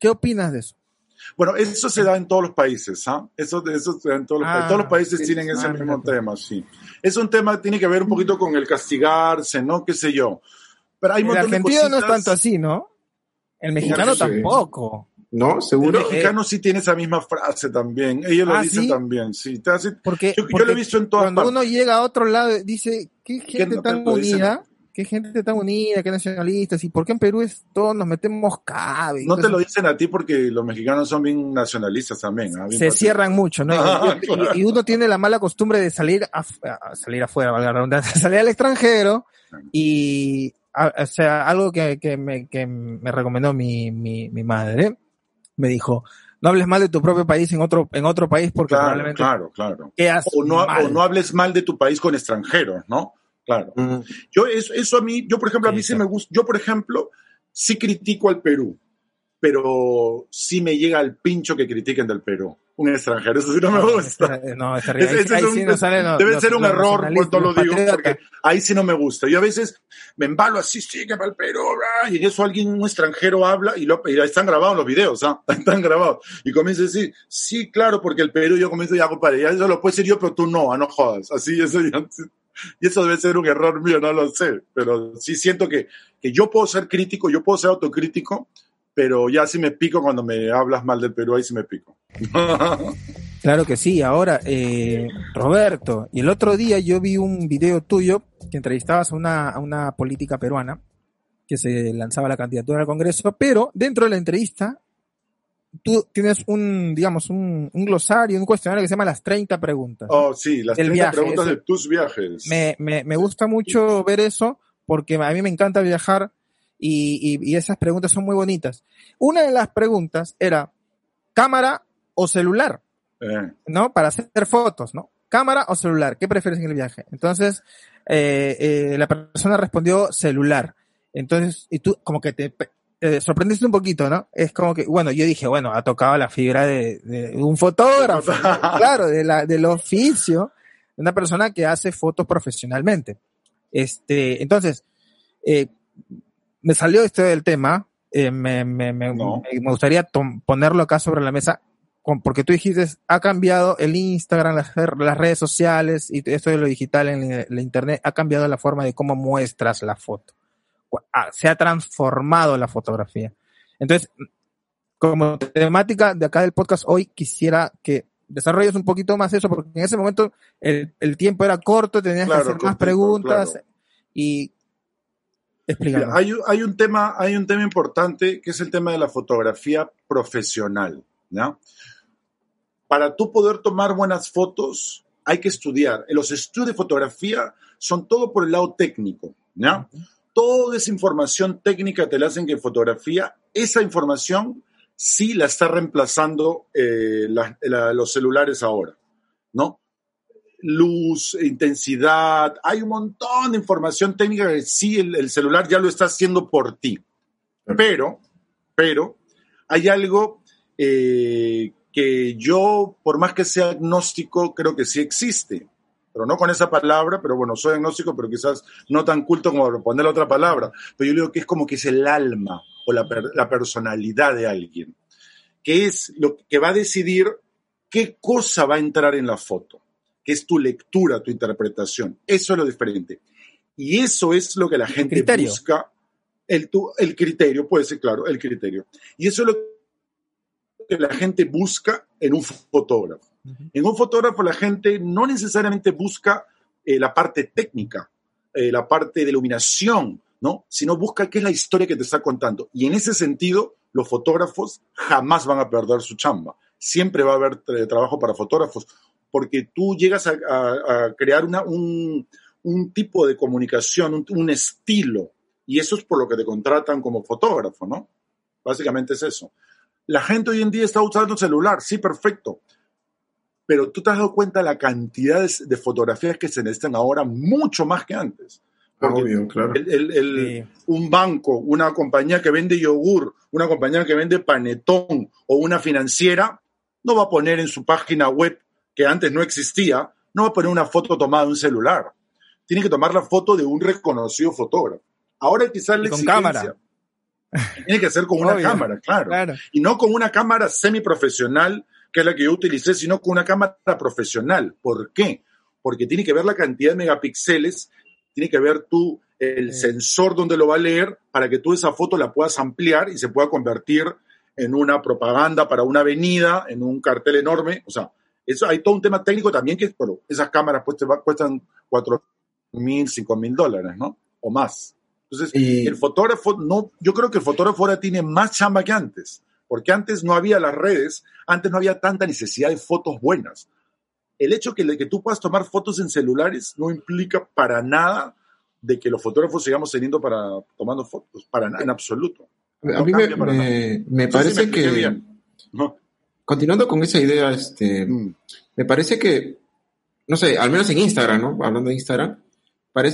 ¿Qué opinas de eso? Bueno, eso se da en todos los países, ¿ah? Eso, eso se da en todos los Ah, países. Todos los países sí, tienen ese ah, mismo tema, sí. Es un tema que tiene que ver un poquito con el castigarse, ¿no? ¿Qué sé yo? Pero hay El argentino no es tanto así, ¿no? El mexicano sí. tampoco. ¿No? ¿Seguro? mexicano sí tiene esa misma frase también. Ellos lo ¿Ah, dicen sí? también, sí. Te hace- Porque, Yo- yo porque lo he visto en todas cuando partes. uno llega a otro lado, dice, qué gente no tan lo dicen? unida, qué gente tan unida, qué nacionalistas, y por qué en Perú es, todos nos metemos cabe. No te lo dicen a ti porque los mexicanos son bien nacionalistas también. ¿ah? Bien se patriotas. cierran mucho, ¿no? Y- Ah, y, claro. y uno tiene la mala costumbre de salir a, a salir afuera, valga la redundancia, salir al extranjero y, a- o sea, algo que, que me, que me recomendó mi, mi, mi madre, me dijo, no hables mal de tu propio país en otro, en otro país porque Claro, probablemente claro, claro. O no, o no hables mal de tu país con extranjeros, ¿no? Claro. Mm, Yo, eso, eso a mí, yo por ejemplo, a mí sí sí. me gusta, yo por ejemplo, sí critico al Perú, pero sí me llega al pincho que critiquen del Perú. Un extranjero, eso sí no me gusta. Eh, No, es terrible. Ahí- ahí es un- sí nos salen los- debe ser un error nacionalistas, cuando lo digo, porque ahí sí no me gusta. Yo a veces me embalo así, sí, que para el Perú, bla, y en eso alguien, un extranjero habla y, lo, y están grabados los videos, ¿ah? Están grabados. Y comienza a decir, sí, claro, porque el Perú, yo comienzo ya, compadre, ya eso lo puedo decir yo, pero tú no, ah, no jodas. Así, eso ya- y eso debe ser un error mío, no lo sé, pero sí siento que, que yo puedo ser crítico, yo puedo ser autocrítico, pero ya sí me pico cuando me hablas mal del Perú, ahí sí me pico. Claro que sí. Ahora, eh, Roberto, y el otro día yo vi un video tuyo que entrevistabas a una, a una política peruana que se lanzaba la candidatura al Congreso, pero dentro de la entrevista tú tienes un, digamos, un, un glosario, un cuestionario que se llama las 30 preguntas. Oh, sí, las El 30 viaje, preguntas de tus viajes. Me, me, me gusta mucho ver eso porque a mí me encanta viajar y, y- y esas preguntas son muy bonitas. Una de las preguntas era, ¿cámara o celular? Eh, ¿no? Para hacer fotos, ¿no? ¿Cámara o celular? ¿Qué prefieres en el viaje? Entonces, eh, eh, la persona respondió celular. Entonces, y tú como que te eh, sorprendiste un poquito, ¿no? Es como que, bueno, yo dije, bueno, ha tocado la fibra de, de un fotógrafo, claro, de la, del oficio, de una persona que hace fotos profesionalmente. Este, entonces, eh, me salió esto del tema, eh, me, me, me, No. me- gustaría ponerlo acá sobre la mesa, porque tú dijiste, ha cambiado el Instagram, las, las redes sociales y esto de lo digital en la- la Internet, ha cambiado la forma de cómo muestras la foto. Ah, Se ha transformado la fotografía. Entonces, como temática de acá del podcast hoy, quisiera que desarrolles un poquito más eso, porque en ese momento el, el tiempo era corto, tenías Claro, que hacer más preguntas claro. y Mira, hay, un- hay un tema, hay un tema importante que es el tema de la fotografía profesional, ¿ya? Para tú poder tomar buenas fotos, hay que estudiar. Los estudios de fotografía son todo por el lado técnico, ¿ya? Toda esa información técnica te la hacen que en fotografía, esa información sí la está reemplazando eh, la- la- los celulares ahora, ¿no? luz, intensidad, hay un montón de información técnica que sí el, el celular ya lo está haciendo por ti. Pero, pero, hay algo eh, que yo, por más que sea agnóstico, creo que sí existe. Pero no con esa palabra, pero bueno, soy agnóstico, pero quizás no tan culto como para poner otra palabra. Pero yo digo que es como que es el alma o la, la personalidad de alguien, que es lo que va a decidir qué cosa va a entrar en la foto que es tu lectura, tu interpretación. Eso es lo diferente. Y eso es lo que la gente criterio. busca. El, tu- el criterio, puede ser claro, el criterio. Y eso es lo que la gente busca en un fotógrafo. En un fotógrafo la gente no necesariamente busca eh, la parte técnica, eh, la parte de iluminación, ¿no? Sino busca qué es la historia que te está contando. Y en ese sentido, los fotógrafos jamás van a perder su chamba. Siempre va a haber trabajo para fotógrafos, porque tú llegas a, a- a crear una- un, un tipo de comunicación, un, un estilo, y eso es por lo que te contratan como fotógrafo, ¿no? Básicamente es eso. La gente hoy en día está usando celular, sí, perfecto. Pero tú te has dado cuenta de la cantidad de, de fotografías que se necesitan ahora, mucho más que antes. Porque Obvio, claro. el- el- el- Sí. un banco, una compañía que vende yogur, una compañía que vende panetón o una financiera, no va a poner en su página web, que antes no existía, no va a poner una foto tomada de un celular. Tiene que tomar la foto de un reconocido fotógrafo. Ahora quizás la con exigencia cámara. Tiene que ser con una Obvio. cámara, claro. Claro. Y no con una cámara semiprofesional, que es la que yo utilicé, sino con una cámara profesional. ¿Por qué? Porque tiene que ver la cantidad de megapíxeles, tiene que ver tú el Sí. sensor donde lo va a leer para que tú esa foto la puedas ampliar y se pueda convertir en una propaganda para una avenida, en un cartel enorme. O sea, eso hay todo un tema técnico también que esas cámaras pues, te va- cuestan cuatro mil, cinco mil dólares, ¿no? O más. Entonces, Y- el fotógrafo, no, yo creo que el fotógrafo ahora tiene más chamba que antes, porque antes no había las redes, antes no había tanta necesidad de fotos buenas. El hecho que, que tú puedas tomar fotos en celulares no implica para nada de que los fotógrafos sigamos teniendo para tomando fotos, para nada, en absoluto. A No mí me, me, me parece me que, bien. ¿no? continuando con esa idea, este, Mm. me parece que, no sé, al menos en Instagram, ¿no? Hablando de Instagram,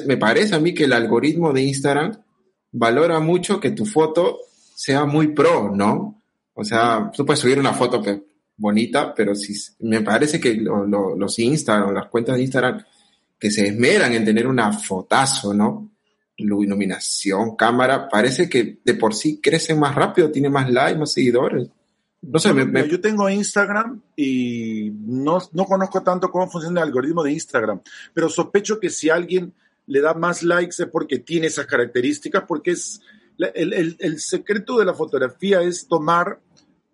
me parece a mí que el algoritmo de Instagram valora mucho que tu foto sea muy pro, ¿no? O sea, tú puedes subir una foto que bonita, pero si, me parece que lo- lo- los Instagram, las cuentas de Instagram, que se esmeran en tener una fotazo, ¿no? Lu- Iluminación, cámara, parece que de por sí crecen más rápido, tiene más likes, más seguidores. No sé, Yo tengo Instagram y no, no conozco tanto cómo funciona el algoritmo de Instagram, pero sospecho que si alguien le da más likes es porque tiene esas características, porque es el, el- el secreto de la fotografía es tomar,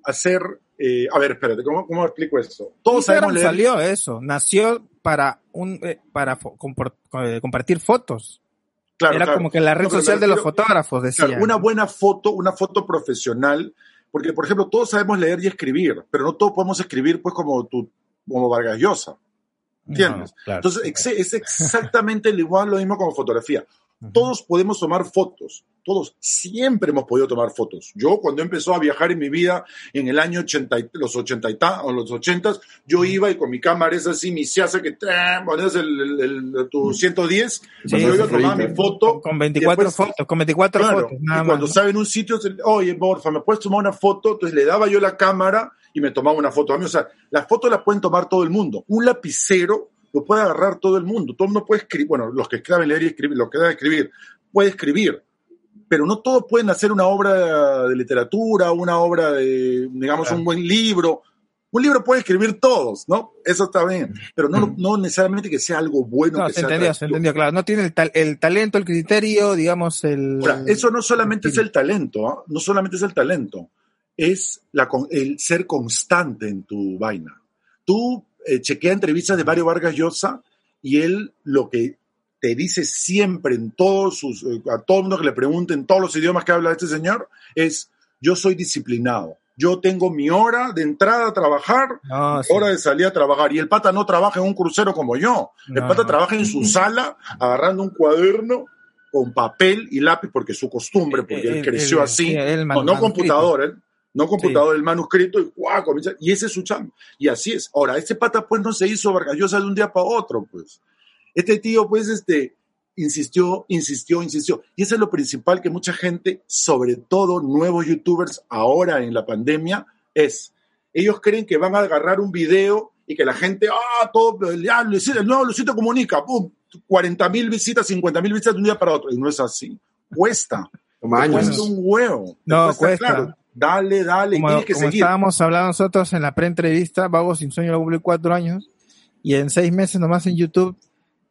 hacer, eh, a ver, espérate, ¿cómo, cómo explico esto? Todos sabemos Instagram salió eso, nació para un eh, para eh, compartir fotos. Claro, Era claro. como que la red No, social de los fotógrafos, decía. Claro, una buena foto, una foto profesional, porque por ejemplo todos sabemos leer y escribir, pero no todos podemos escribir pues como tu, como Vargas Llosa. ¿Entiendes? No, claro. Entonces es exactamente igual lo mismo como fotografía. Todos podemos tomar fotos, todos siempre hemos podido tomar fotos. Yo cuando empezó a viajar en mi vida en el año 80, y- los 80 y ta- o los 80, yo iba y con mi cámara es así, mi hace que ponías el, el- el- tu 110, Sí, yo iba a tomar mi foto. Con 24 y después- fotos, con 24 Claro, fotos, nada y cuando estaba en un sitio, se- oye, porfa, ¿me puedes tomar una foto? Entonces le daba yo la cámara y me tomaba una foto a mí. O sea, las fotos las pueden tomar todo el mundo. Un lapicero lo puede agarrar todo el mundo. Todo el mundo puede escribir, bueno, los que saben leer y escribir, los que saben escribir, puede escribir. Pero no todos pueden hacer una obra de literatura, una obra de, digamos, un buen libro. Un libro puede escribir todos, ¿no? Eso está bien. Pero no, no necesariamente que sea algo bueno. No, que se sea entendió, se entendió, claro. No tiene el, tal- el talento, el criterio, digamos, el... Ahora, eso no solamente es el talento, ¿ah? no solamente es el talento, es la, con- el ser constante en tu vaina. Tú eh, chequea entrevistas de Mario Vargas Llosa y él lo que te dice siempre en todos sus, eh, a todo el mundo que le pregunte en todos los idiomas que habla este señor, es yo soy disciplinado. Yo tengo mi hora de entrada a trabajar, No, sí. hora de salir a trabajar. Y el pata no trabaja en un crucero como yo. El No, pata no. trabaja en su sala, agarrando un cuaderno con papel y lápiz, porque es su costumbre, porque él El- creció el- así. sí, el no, no computador, ¿eh? No computador, el manuscrito, y, ¡guau! comienza- y ese es su chamba. Y así es. Ahora, este pata, pues, no se hizo Vargallosa de un día para otro, pues. Este tío, pues, este, insistió, insistió, insistió. Y eso es lo principal que mucha gente, sobre todo nuevos youtubers ahora en la pandemia, es. Ellos creen que van a agarrar un video y que la gente, ah, todo, ya, Luisito, el nuevo Luisito comunica, pum, 40 mil visitas, 50 mil visitas de un día para otro. Y no es así. Cuesta. Toma años. Cuesta un huevo. No, cuesta. claro. Dale, dale, y como, tienes que como seguir. estábamos hablando nosotros en la pre-entrevista, Vago Sin Sueño lo cumple cuatro años y en seis meses nomás en YouTube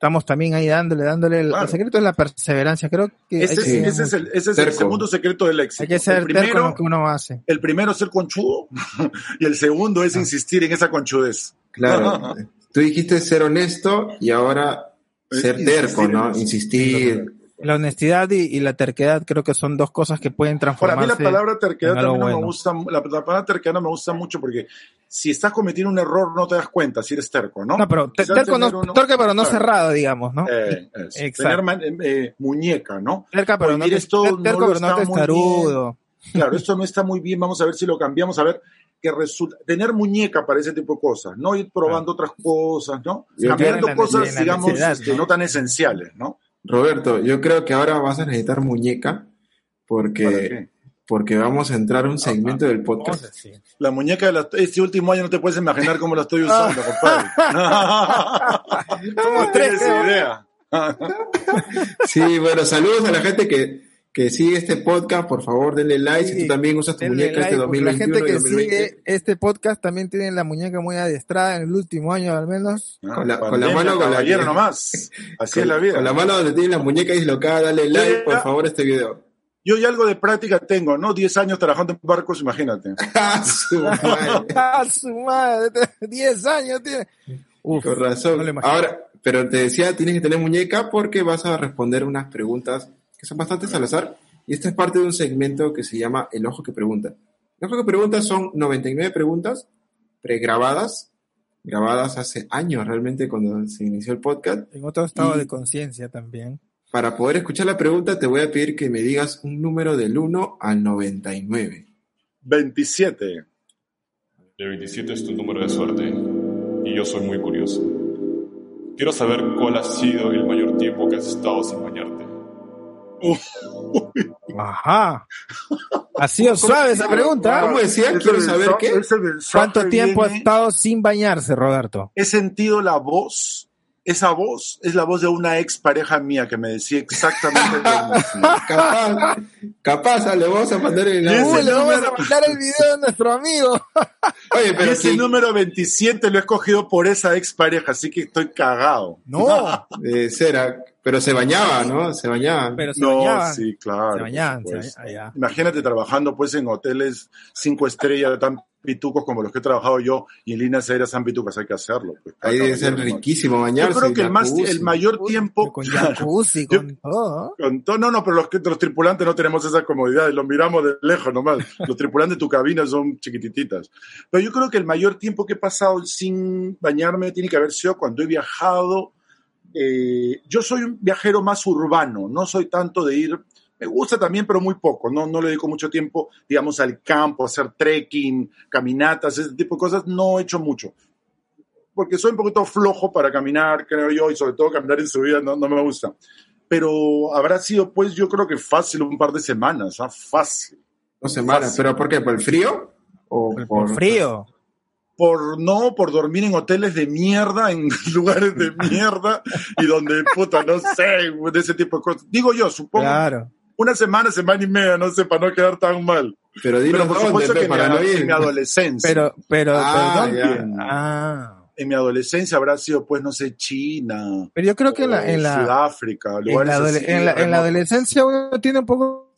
estamos también ahí dándole, dándole. El, Claro. el secreto es la perseverancia. Creo que Ese, es, que, ese es el, ese es el Terco. segundo secreto del éxito. hay que ser el, terco en primero, lo que uno hace. el primero es ser conchudo y el segundo Ah. es insistir en esa conchudez. Claro. Tú dijiste ser honesto y ahora Es ser insistir terco, en ¿no? Insistir. La honestidad y, y la terquedad creo que son dos cosas que pueden Para mí la palabra terquedad también no me gusta, la, la palabra terquedad no me gusta mucho porque si estás cometiendo un error no te das cuenta si eres terco, ¿no? No, pero te- terco no, uno- terco, pero no Claro. cerrado, digamos, ¿no? Eh. Exacto. Tener eh, eh, muñeca, ¿no? Terca, pero no, te- esto no terco, pero no testarudo. Claro, esto no está muy bien, vamos a ver si lo cambiamos, a ver qué resulta. Tener muñeca para ese tipo de cosas, no ir probando otras cosas, ¿no? Cambiando cosas, digamos, ¿no? no tan esenciales, ¿no? Roberto, yo creo que ahora vas a necesitar muñeca ¿Para porque, porque vamos a entrar a un segmento del Vamos a podcast. La muñeca de la- este último año no te puedes imaginar cómo la estoy usando, compadre. Tres, tienes idea. Sí, bueno, saludos a la gente que, que sigue este podcast. Por favor, denle like. Si Sí, tú también usas tu muñeca este like, porque 2021 La gente que 2020. sigue este podcast también tiene la muñeca muy adiestrada en el último año al menos. Con la- con la mano, con la nomás. Así con, es la vida. con la mano donde tiene la muñeca dislocada, dale like, por favor, este video. Yo ya algo de práctica tengo, ¿no? 10 años trabajando en barcos, imagínate. Ah, su madre. ¡Ah, su madre! 10 años tiene. Uf, Con razón. no. Ahora, pero te decía, tienes que tener muñeca porque vas a responder unas preguntas que son bastante al azar. Y esta es parte de un segmento que se llama El Ojo que Pregunta. El Ojo que Pregunta son 99 preguntas pregrabadas, grabadas hace años realmente cuando se inició el podcast. en otro estado Y- de conciencia también. Para poder escuchar la pregunta, te voy a pedir que me digas un número del 1 al 99. 27. El 27 es tu número de suerte y yo soy muy curioso. Quiero saber cuál ha sido el mayor tiempo que has estado sin bañarte. Ajá. Ha sido suave esa pregunta. ¿Cómo decía? Ese Quiero saber mensaje- qué. ese mensaje ¿Cuánto tiempo ha estado sin bañarse, Roberto? He sentido la voz. Esa voz es la voz de una ex pareja mía que me decía exactamente lo mismo. Capaz, capaz, le vamos a mandar el le vamos número- a mandar el video de nuestro amigo. Oye, Y pero ese número 27 lo he escogido por esa ex pareja, así que estoy cagado. No, de cera, pero se bañaba, ¿no? Se bañaba. pero se No, bañaban. sí, claro. Se bañaban, por se bañaban. Imagínate trabajando pues en hoteles cinco estrellas tan pitucos como los que he trabajado yo y en líneas aéreas tan pitucas hay que hacerlo. Pues, Ahí debe ser riquísimo bañarse. Yo creo que el, más, el mayor tiempo... Con jacuzzi, Yo- con todo. Con todo- no, no, pero los, que- los tripulantes no tenemos esa comodidad, lo miramos de lejos nomás. Los tripulantes de tu cabina son chiquitititas. Pero yo creo que el mayor tiempo que he pasado sin bañarme tiene que haber sido cuando he viajado. Eh, yo soy un viajero más urbano, no soy tanto de ir, Me gusta también, pero muy poco. No, no le dedico mucho tiempo, digamos, al campo, a hacer trekking, caminatas, ese tipo de cosas. No he hecho mucho. Porque soy un poquito flojo para caminar, creo yo, y sobre todo caminar en subida no, no me gusta. Pero habrá sido, pues, yo creo que fácil, un par de semanas, ¿ah? Fácil. Dos semanas. Fácil. ¿Pero por qué? ¿Por el frío? ¿O Por frío. Por no, por dormir en hoteles de mierda, en lugares de mierda y donde, puta, no sé, de ese tipo de cosas. Digo yo, supongo, Claro. una semana, semana y media, no sé, para no quedar tan mal. Pero dinos Pero por dónde, supuesto que en mi, para no en mi adolescencia, Pero, pero, Ah, perdón. Ah. en mi adolescencia habrá sido, pues, no sé, China, Pero yo creo que en la, en la, Sudáfrica, en la, así, en la- en la adolescencia uno tiene un poco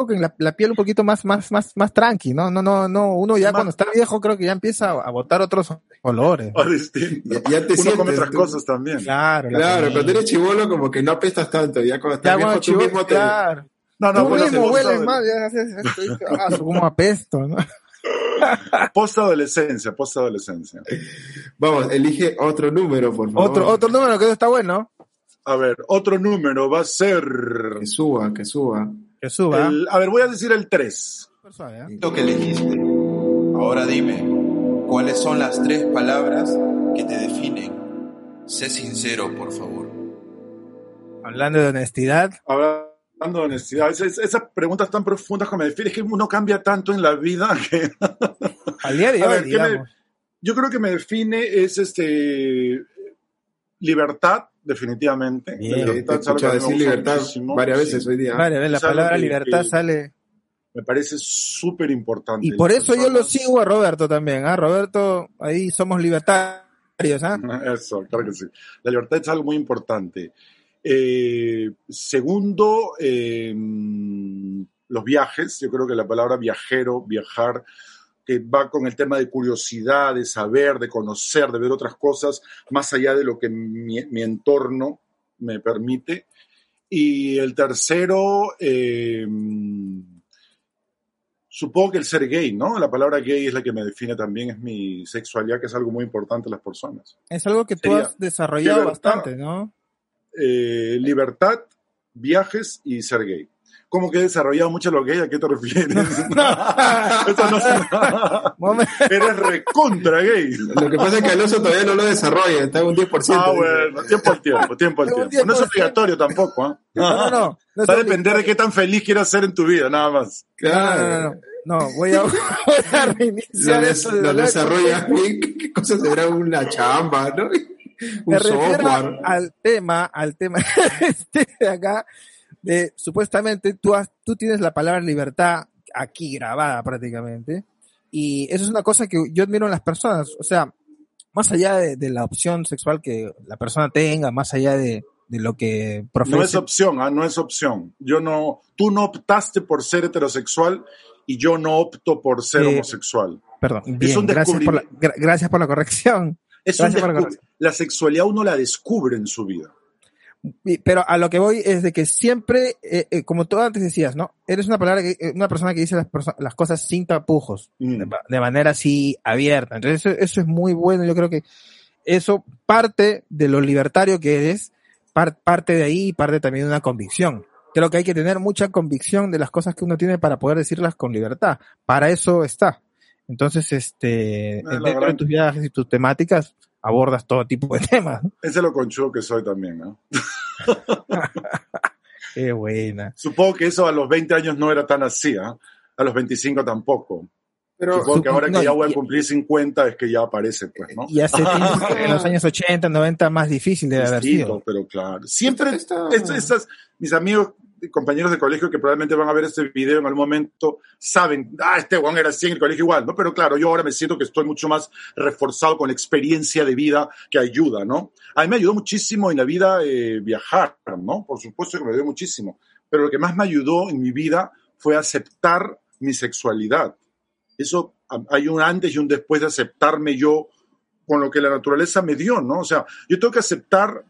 poco en la, la piel un poquito más más más más tranqui, ¿no? No no no, uno ya Más- cuando está viejo creo que ya empieza a botar otros olores. Ah, distinto. Ya, ya te Uno sientes, come otras tú. cosas también. Claro, la Claro, comida. cuando eres chivolo como que no apestas tanto. Ya cuando estás ya viejo cuando tú chivo- mismo te... claro. No, no, Tú mismo hueles mal, ya haces esto, ah, como apesto, ¿no? Post-adolescencia, post-adolescencia. Vamos, elige otro número, por favor. Otro otro número que eso está bueno, A ver, otro número va a ser... Que suba, que suba. Que suba. el- a ver, voy a decir el 3. Súper suave, ¿eh? Lo que elegiste. Ahora dime, ¿cuáles son las tres palabras que te definen? Sé sincero, por favor. Hablando de honestidad, Hablando de honestidad, es- es- esas preguntas tan profundas que me definen, es que uno cambia tanto en la vida que al día de A hoy, ver, ¿qué me- digamos. yo creo que me define es este libertad, definitivamente. Bien. Te he Libertad es algo escuchado que me decir libertad muchísimo. varias Sí, veces hoy día. Vale, ve, la palabra que- libertad que- sale. Me parece súper importante. Y por eso yo lo sigo a Roberto también, ¿ah? Roberto, ahí somos libertarios, ¿ah? Eso, claro que sí. La libertad es algo muy importante. Eh, segundo, eh, los viajes. Yo creo que la palabra viajero, viajar, que va con el tema de curiosidad, de saber, de conocer, de ver otras cosas, más allá de lo que mi, mi entorno me permite. Y el tercero, eh, supongo que el ser gay, ¿no? La palabra gay es la que me define también, es mi sexualidad, que es algo muy importante en las personas. Es algo que tú Sería has desarrollado libertad. bastante, ¿no? eh, libertad, viajes y ser gay. ¿Cómo que he desarrollado mucho lo gay? ¿A qué te refieres? Eso no se-. Eres recontra gay. Lo que pasa es que Alonso todavía no lo desarrolla, está en un 10%. Ah, bueno, tiempo al tiempo, tiempo al tiempo. No es 10%. obligatorio tampoco, ¿ah? No, no, no. no Va a depender de qué tan feliz quieras ser en tu vida, nada más. No, no, Claro. no, no. No, voy a, voy a Lo, reiniciar eso. de lo hablar desarrollas bien, ¿qué, cosa será una chamba, no? Un software. al tema, al tema este de acá, de supuestamente tú, has, tú tienes la palabra libertad aquí grabada prácticamente, y eso es una cosa que yo admiro en las personas, o sea, más allá de, de la opción sexual que la persona tenga, más allá de, de lo que No es opción, ¿ah? No es opción. Yo no, tú no optaste por ser heterosexual y yo no opto por ser Eh, homosexual. perdón, bien, un gracias, por la, gra- gracias por la corrección. Es un por la corrección. la sexualidad uno la descubre en su vida. Pero a lo que voy es de que siempre, eh, eh, como tú antes decías, ¿no? Eres una palabra que, eh, una persona que dice las, las cosas sin tapujos, Mm. de, ma- de manera así abierta. Entonces eso, eso es muy bueno. Yo creo que eso parte de lo libertario que eres, par- parte de ahí y parte también de una convicción. Creo que hay que tener mucha convicción de las cosas que uno tiene para poder decirlas con libertad. Para eso está. Entonces, este, la dentro de tus viajes y tus temáticas, abordas todo tipo de temas. ¿no? Ese es lo conchudo que soy también, ¿no? Qué buena. Supongo que eso a los 20 años no era tan así, ¿ah? A los 25 tampoco. Pero Supongo que ahora no, que ya voy a cumplir 50 es que ya aparece, pues, ¿no? Y hace tiempo, en los años 80, 90, más difícil debe haber sido. pero claro. Siempre, Está- es- esas, mis amigos compañeros de colegio que probablemente van a ver este video en algún momento, saben, ah, este Juan era así en el colegio igual, ¿no? Pero claro, yo ahora me siento que estoy mucho más reforzado con experiencia de vida que ayuda, ¿no? A mí me ayudó muchísimo en la vida eh, viajar, ¿no? Por supuesto que me ayudó muchísimo. Pero lo que más me ayudó en mi vida fue aceptar mi sexualidad. Eso, hay un antes y un después de aceptarme yo con lo que la naturaleza me dio, ¿no? O sea, yo tengo que aceptar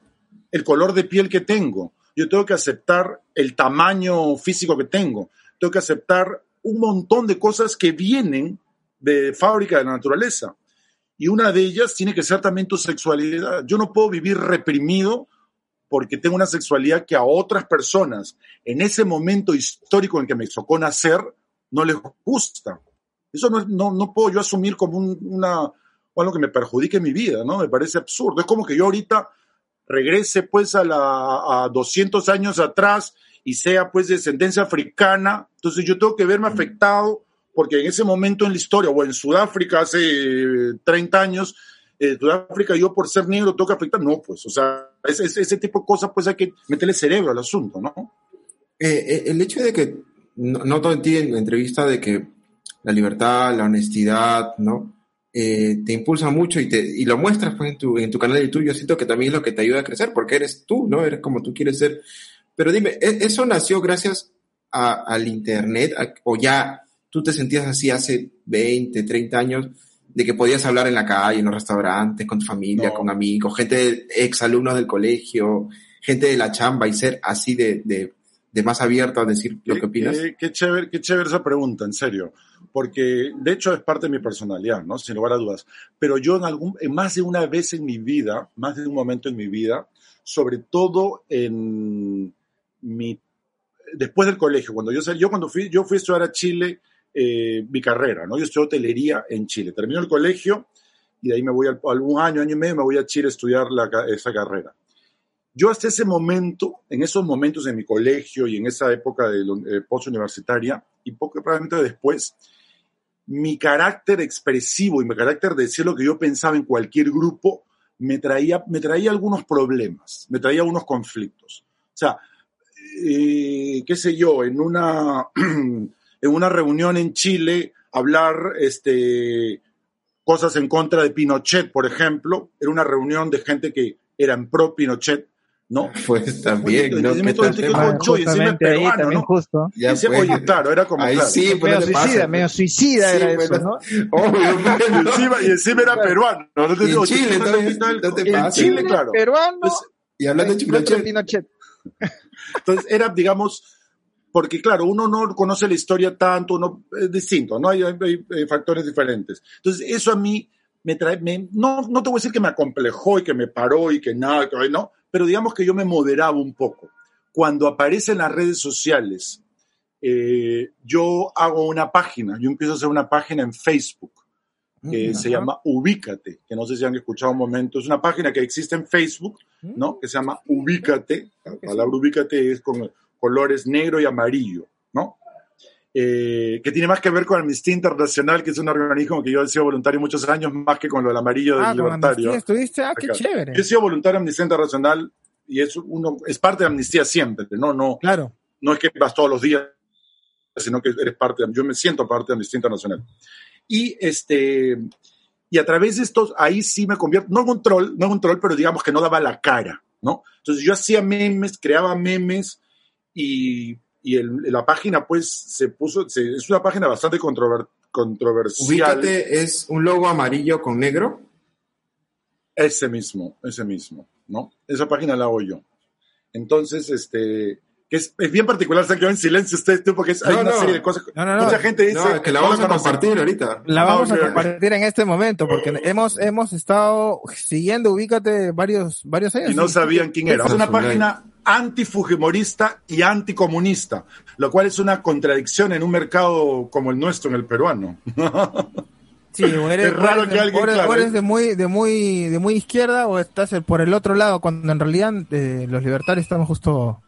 el color de piel que tengo, yo tengo que aceptar el tamaño físico que tengo, tengo que aceptar un montón de cosas que vienen de fábrica de la naturaleza. Y una de ellas tiene que ser también tu sexualidad. Yo no puedo vivir reprimido porque tengo una sexualidad que a otras personas en ese momento histórico en que me tocó nacer no les gusta. Eso no, no, no puedo yo asumir como un, una, algo que me perjudique mi vida, ¿no? Me parece absurdo. Es como que yo ahorita regrese pues a, la, a 200 años atrás y sea pues de descendencia africana, entonces yo tengo que verme afectado porque en ese momento en la historia, o en Sudáfrica hace 30 años, eh, Sudáfrica yo por ser negro tengo que afectar, no, pues, o sea, ese, ese tipo de cosas pues hay que meterle cerebro al asunto, ¿no? Eh, eh, el hecho de que, no, noto en ti en la entrevista de que la libertad, la honestidad, ¿no? Eh, te impulsa mucho y, te, y lo muestras pues, en, tu, en tu canal de YouTube. Yo siento que también es lo que te ayuda a crecer porque eres tú, ¿no? Eres como tú quieres ser. Pero dime, ¿e-, ¿eso nació gracias a, al Internet o ya tú te sentías así hace 20, 30 años de que podías hablar en la calle, en los restaurantes, con tu familia, No. con amigos, gente, ex alumnos del colegio, gente de la chamba y ser así de, de, de más abierto a decir lo que opinas? Qué, qué chévere, qué chévere esa pregunta, en serio. Porque de hecho es parte de mi personalidad, ¿no? Sin lugar a dudas. Pero yo en algún, en más de una vez en mi vida, más de un momento en mi vida, sobre todo en mi, después del colegio, cuando yo yo cuando fui, yo fui a estudiar a Chile, eh, mi carrera, ¿no? Yo estudié hotelería en Chile. Termino el colegio y de ahí me voy al, algún año, año y medio, me voy a Chile a estudiar la esa carrera. Yo hasta ese momento, en esos momentos de mi colegio y en esa época de eh, postuniversitaria, y poco probablemente después, mi carácter expresivo y mi carácter de decir lo que yo pensaba en cualquier grupo me traía, me traía algunos problemas, me traía unos conflictos. O sea, eh, qué sé yo, en una, en una reunión en Chile, hablar este, cosas en contra de Pinochet, por ejemplo, era una reunión de gente que eran pro Pinochet, ¿no? Pues también, Oye, ¿no? y ¿Qué me todo tal el tema? tiempo, Oye, encima es Justamente ahí peruano, también ¿no? justo. Ya, pues. oye, claro, era como, Ahí claro. sí, pues, medio suicida, pues. medio suicida Sí, era pues, eso, ¿no? Obvio, Y ¿no? encima, y encima era peruano. ¿no? Y en Chile, ¿tú entonces, has visto el- no te en. Chile, claro. Peruano. Pues, Y hablando de Pinochet, Pinochet. Entonces era, digamos, porque claro, uno no conoce la historia tanto, uno es distinto, ¿no? Hay, hay- hay factores diferentes. Entonces eso a mí me trae, me- no, no te voy a decir que me acomplejó y que me paró y que nada, que no, pero digamos que yo me moderaba un poco. Cuando aparecen las redes sociales, eh, yo hago una página, yo empiezo a hacer una página en Facebook que se llama Ubícate, que no sé si han escuchado un momento, es una página que existe en Facebook, ¿no? Que se llama Ubícate, la palabra Ubícate es con colores negro y amarillo. Eh, que tiene más que ver con Amnistía Internacional, que es un organismo que yo he sido voluntario muchos años, más que con lo del amarillo del Ah, libertario. Estuviste. Ah, qué chévere. Yo he sido voluntario de Amnistía Internacional y es, uno, es parte de Amnistía siempre, ¿no? No, Claro. no es que vas todos los días, sino que eres parte, de- yo me siento parte de Amnistía Internacional. Y este, y a través de estos, ahí sí me convierto, no en un troll, no en un troll, pero digamos que no daba la cara, ¿no? Entonces yo hacía memes, creaba memes y, y el- la página pues se puso, se- es una página bastante controver- controversial. ubícate, es un logo amarillo con negro. Ese mismo, ese mismo, ¿no? Esa página la hago yo. Entonces, este, que es, es bien particular, se quedó en silencio usted, tú, porque es- hay una no. serie de cosas. No, no, no. Mucha gente dice. Que la no vamos a compartir ahorita. La vamos Ah, a ok. compartir en este momento porque hemos hemos estado siguiendo Ubícate varios varios años. Y no sabían quién era. Es una página antifujimorista y anticomunista, lo cual es una contradicción en un mercado como el nuestro, en el peruano. Sí, o eres, Es raro o eres que de, alguien, o eres- claro, o eres de muy de muy de muy izquierda o estás por el otro lado cuando en realidad eh, los libertarios estamos justo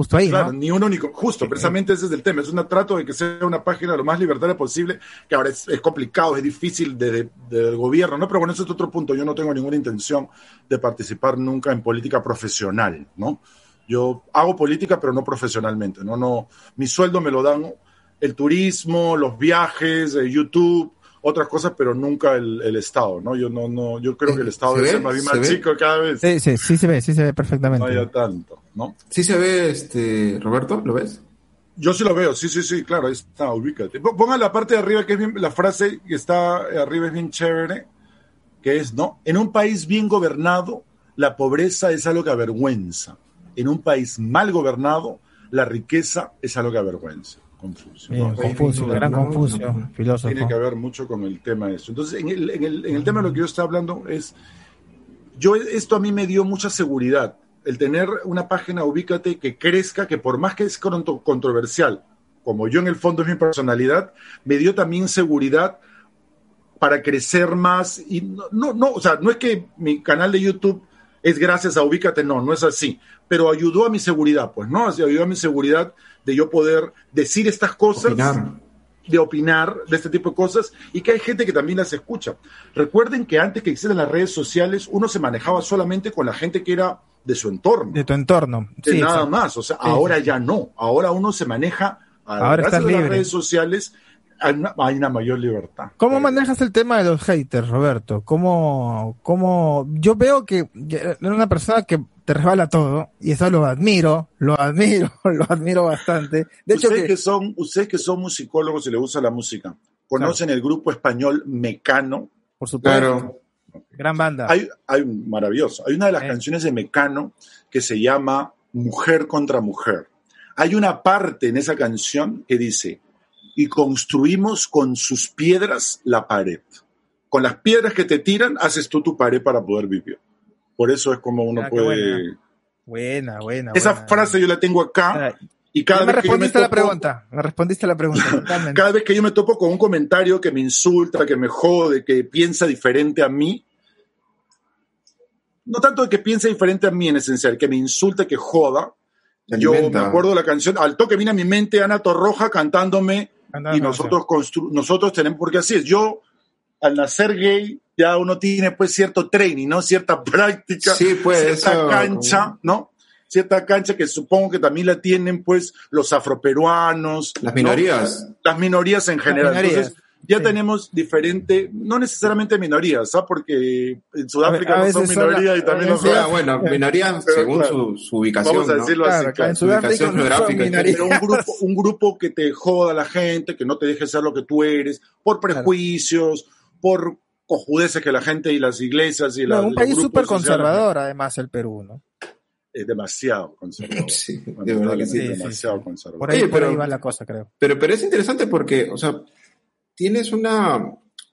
justo ahí, Claro, ¿no? ni uno ni justo, precisamente ese es el tema. Es un trato de que sea una página lo más libertaria posible, que ahora es, es complicado, es difícil desde el gobierno, ¿no? Pero bueno, ese es otro punto. Yo no tengo ninguna intención de participar nunca en política profesional, ¿no? Yo hago política, pero no profesionalmente, ¿no? no mi sueldo me lo dan el turismo, los viajes, eh, YouTube, otras cosas, pero nunca el, el Estado, ¿no? Yo no, no, yo creo que el Estado ¿Se debe ve? ser más bien ¿Se más ve? chico cada vez. Sí, sí, sí se ve, sí se ve perfectamente. No haya tanto, ¿no? Sí se ve, este, Roberto, ¿lo ves? Yo sí lo veo, sí, sí, sí, claro, ahí está, ubícate. Ponga la parte de arriba, que es bien, la frase que está arriba es bien chévere, que es, ¿no? En un país bien gobernado, la pobreza es algo que avergüenza. En un país mal gobernado, la riqueza es algo que avergüenza. Confucio. Bien. Confucio, no, gran Confucio, filósofo. Tiene que ver mucho con el tema de esto. Entonces, en el, en el, en el tema de lo que yo estoy hablando es, yo esto a mí me dio mucha seguridad, el tener una página, ubícate, que crezca, que por más que es contro- controversial, como yo en el fondo es mi personalidad, me dio también seguridad para crecer más. Y no, no, no, o sea, no es que mi canal de YouTube es gracias a Ubícate, no, no es así. Pero ayudó a mi seguridad, pues, ¿no? Así ayudó a mi seguridad de yo poder decir estas cosas, Opinar. de opinar de este tipo de cosas y que hay gente que también las escucha. Recuerden que antes que existieran las redes sociales, uno se manejaba solamente con la gente que era de su entorno. De tu entorno. de Sí, nada exacto. más. O sea, Sí, ahora sí, ya no. Ahora uno se maneja. a- Ahora gracias estás a las libre. redes sociales hay una, hay una mayor libertad. ¿Cómo manejas el tema de los haters, Roberto? ¿Cómo, cómo, yo veo que eres una persona que te resbala todo, y eso lo admiro, lo admiro, lo admiro bastante. De hecho, ustedes que, que son, ustedes que son musicólogos y les gusta la música, conocen el grupo español Mecano. por supuesto, Claro. gran banda. Hay, hay maravilloso. Hay una de las Eh. canciones de Mecano que se llama Mujer contra Mujer. Hay una parte en esa canción que dice, y construimos con sus piedras la pared. Con las piedras que te tiran, haces tú tu pared para poder vivir. Por eso es como uno Ah, puede... Buena, buena. Esa buena. frase yo la tengo acá Ah, y cada me vez que yo me respondiste a la topo- pregunta, me respondiste a la pregunta, totalmente. cada vez que yo me topo con un comentario que me insulta, que me jode, que piensa diferente a mí, no tanto de que piense diferente a mí en esencial, que me insulte, que joda. Yo me acuerdo de la canción, al toque viene a mi mente Ana Torroja cantándome y no, nosotros, constru- nosotros tenemos, porque así es, yo al nacer gay ya uno tiene pues cierto training, ¿no? Cierta práctica, Sí, pues, cierta eso, cancha, ¿no? Cierta cancha que supongo que también la tienen pues los afroperuanos. Las ¿no? minorías. las minorías en general. minorías, Entonces, ya sí. tenemos diferente, no necesariamente minorías, ¿sabes? Porque en Sudáfrica A no son son minorías y también veces- Ah, bueno, minorías según claro, su, su ubicación. Vamos a ¿no? decirlo Claro, así, acá claro. en Sudáfrica Ubicación no son geográfica. Pero un grupo, un grupo que te joda a la gente, que no te deje ser lo que tú eres, por prejuicios, por cojudeces que la gente y las iglesias y No, la- un país súper conservador, además, el Perú, ¿no? Es demasiado conservador. Sí, de verdad que sí. Sí, sí, demasiado sí. conservador. Por ahí, Oye, por ahí va la cosa, creo. Pero, pero es interesante porque, o sea, tienes una,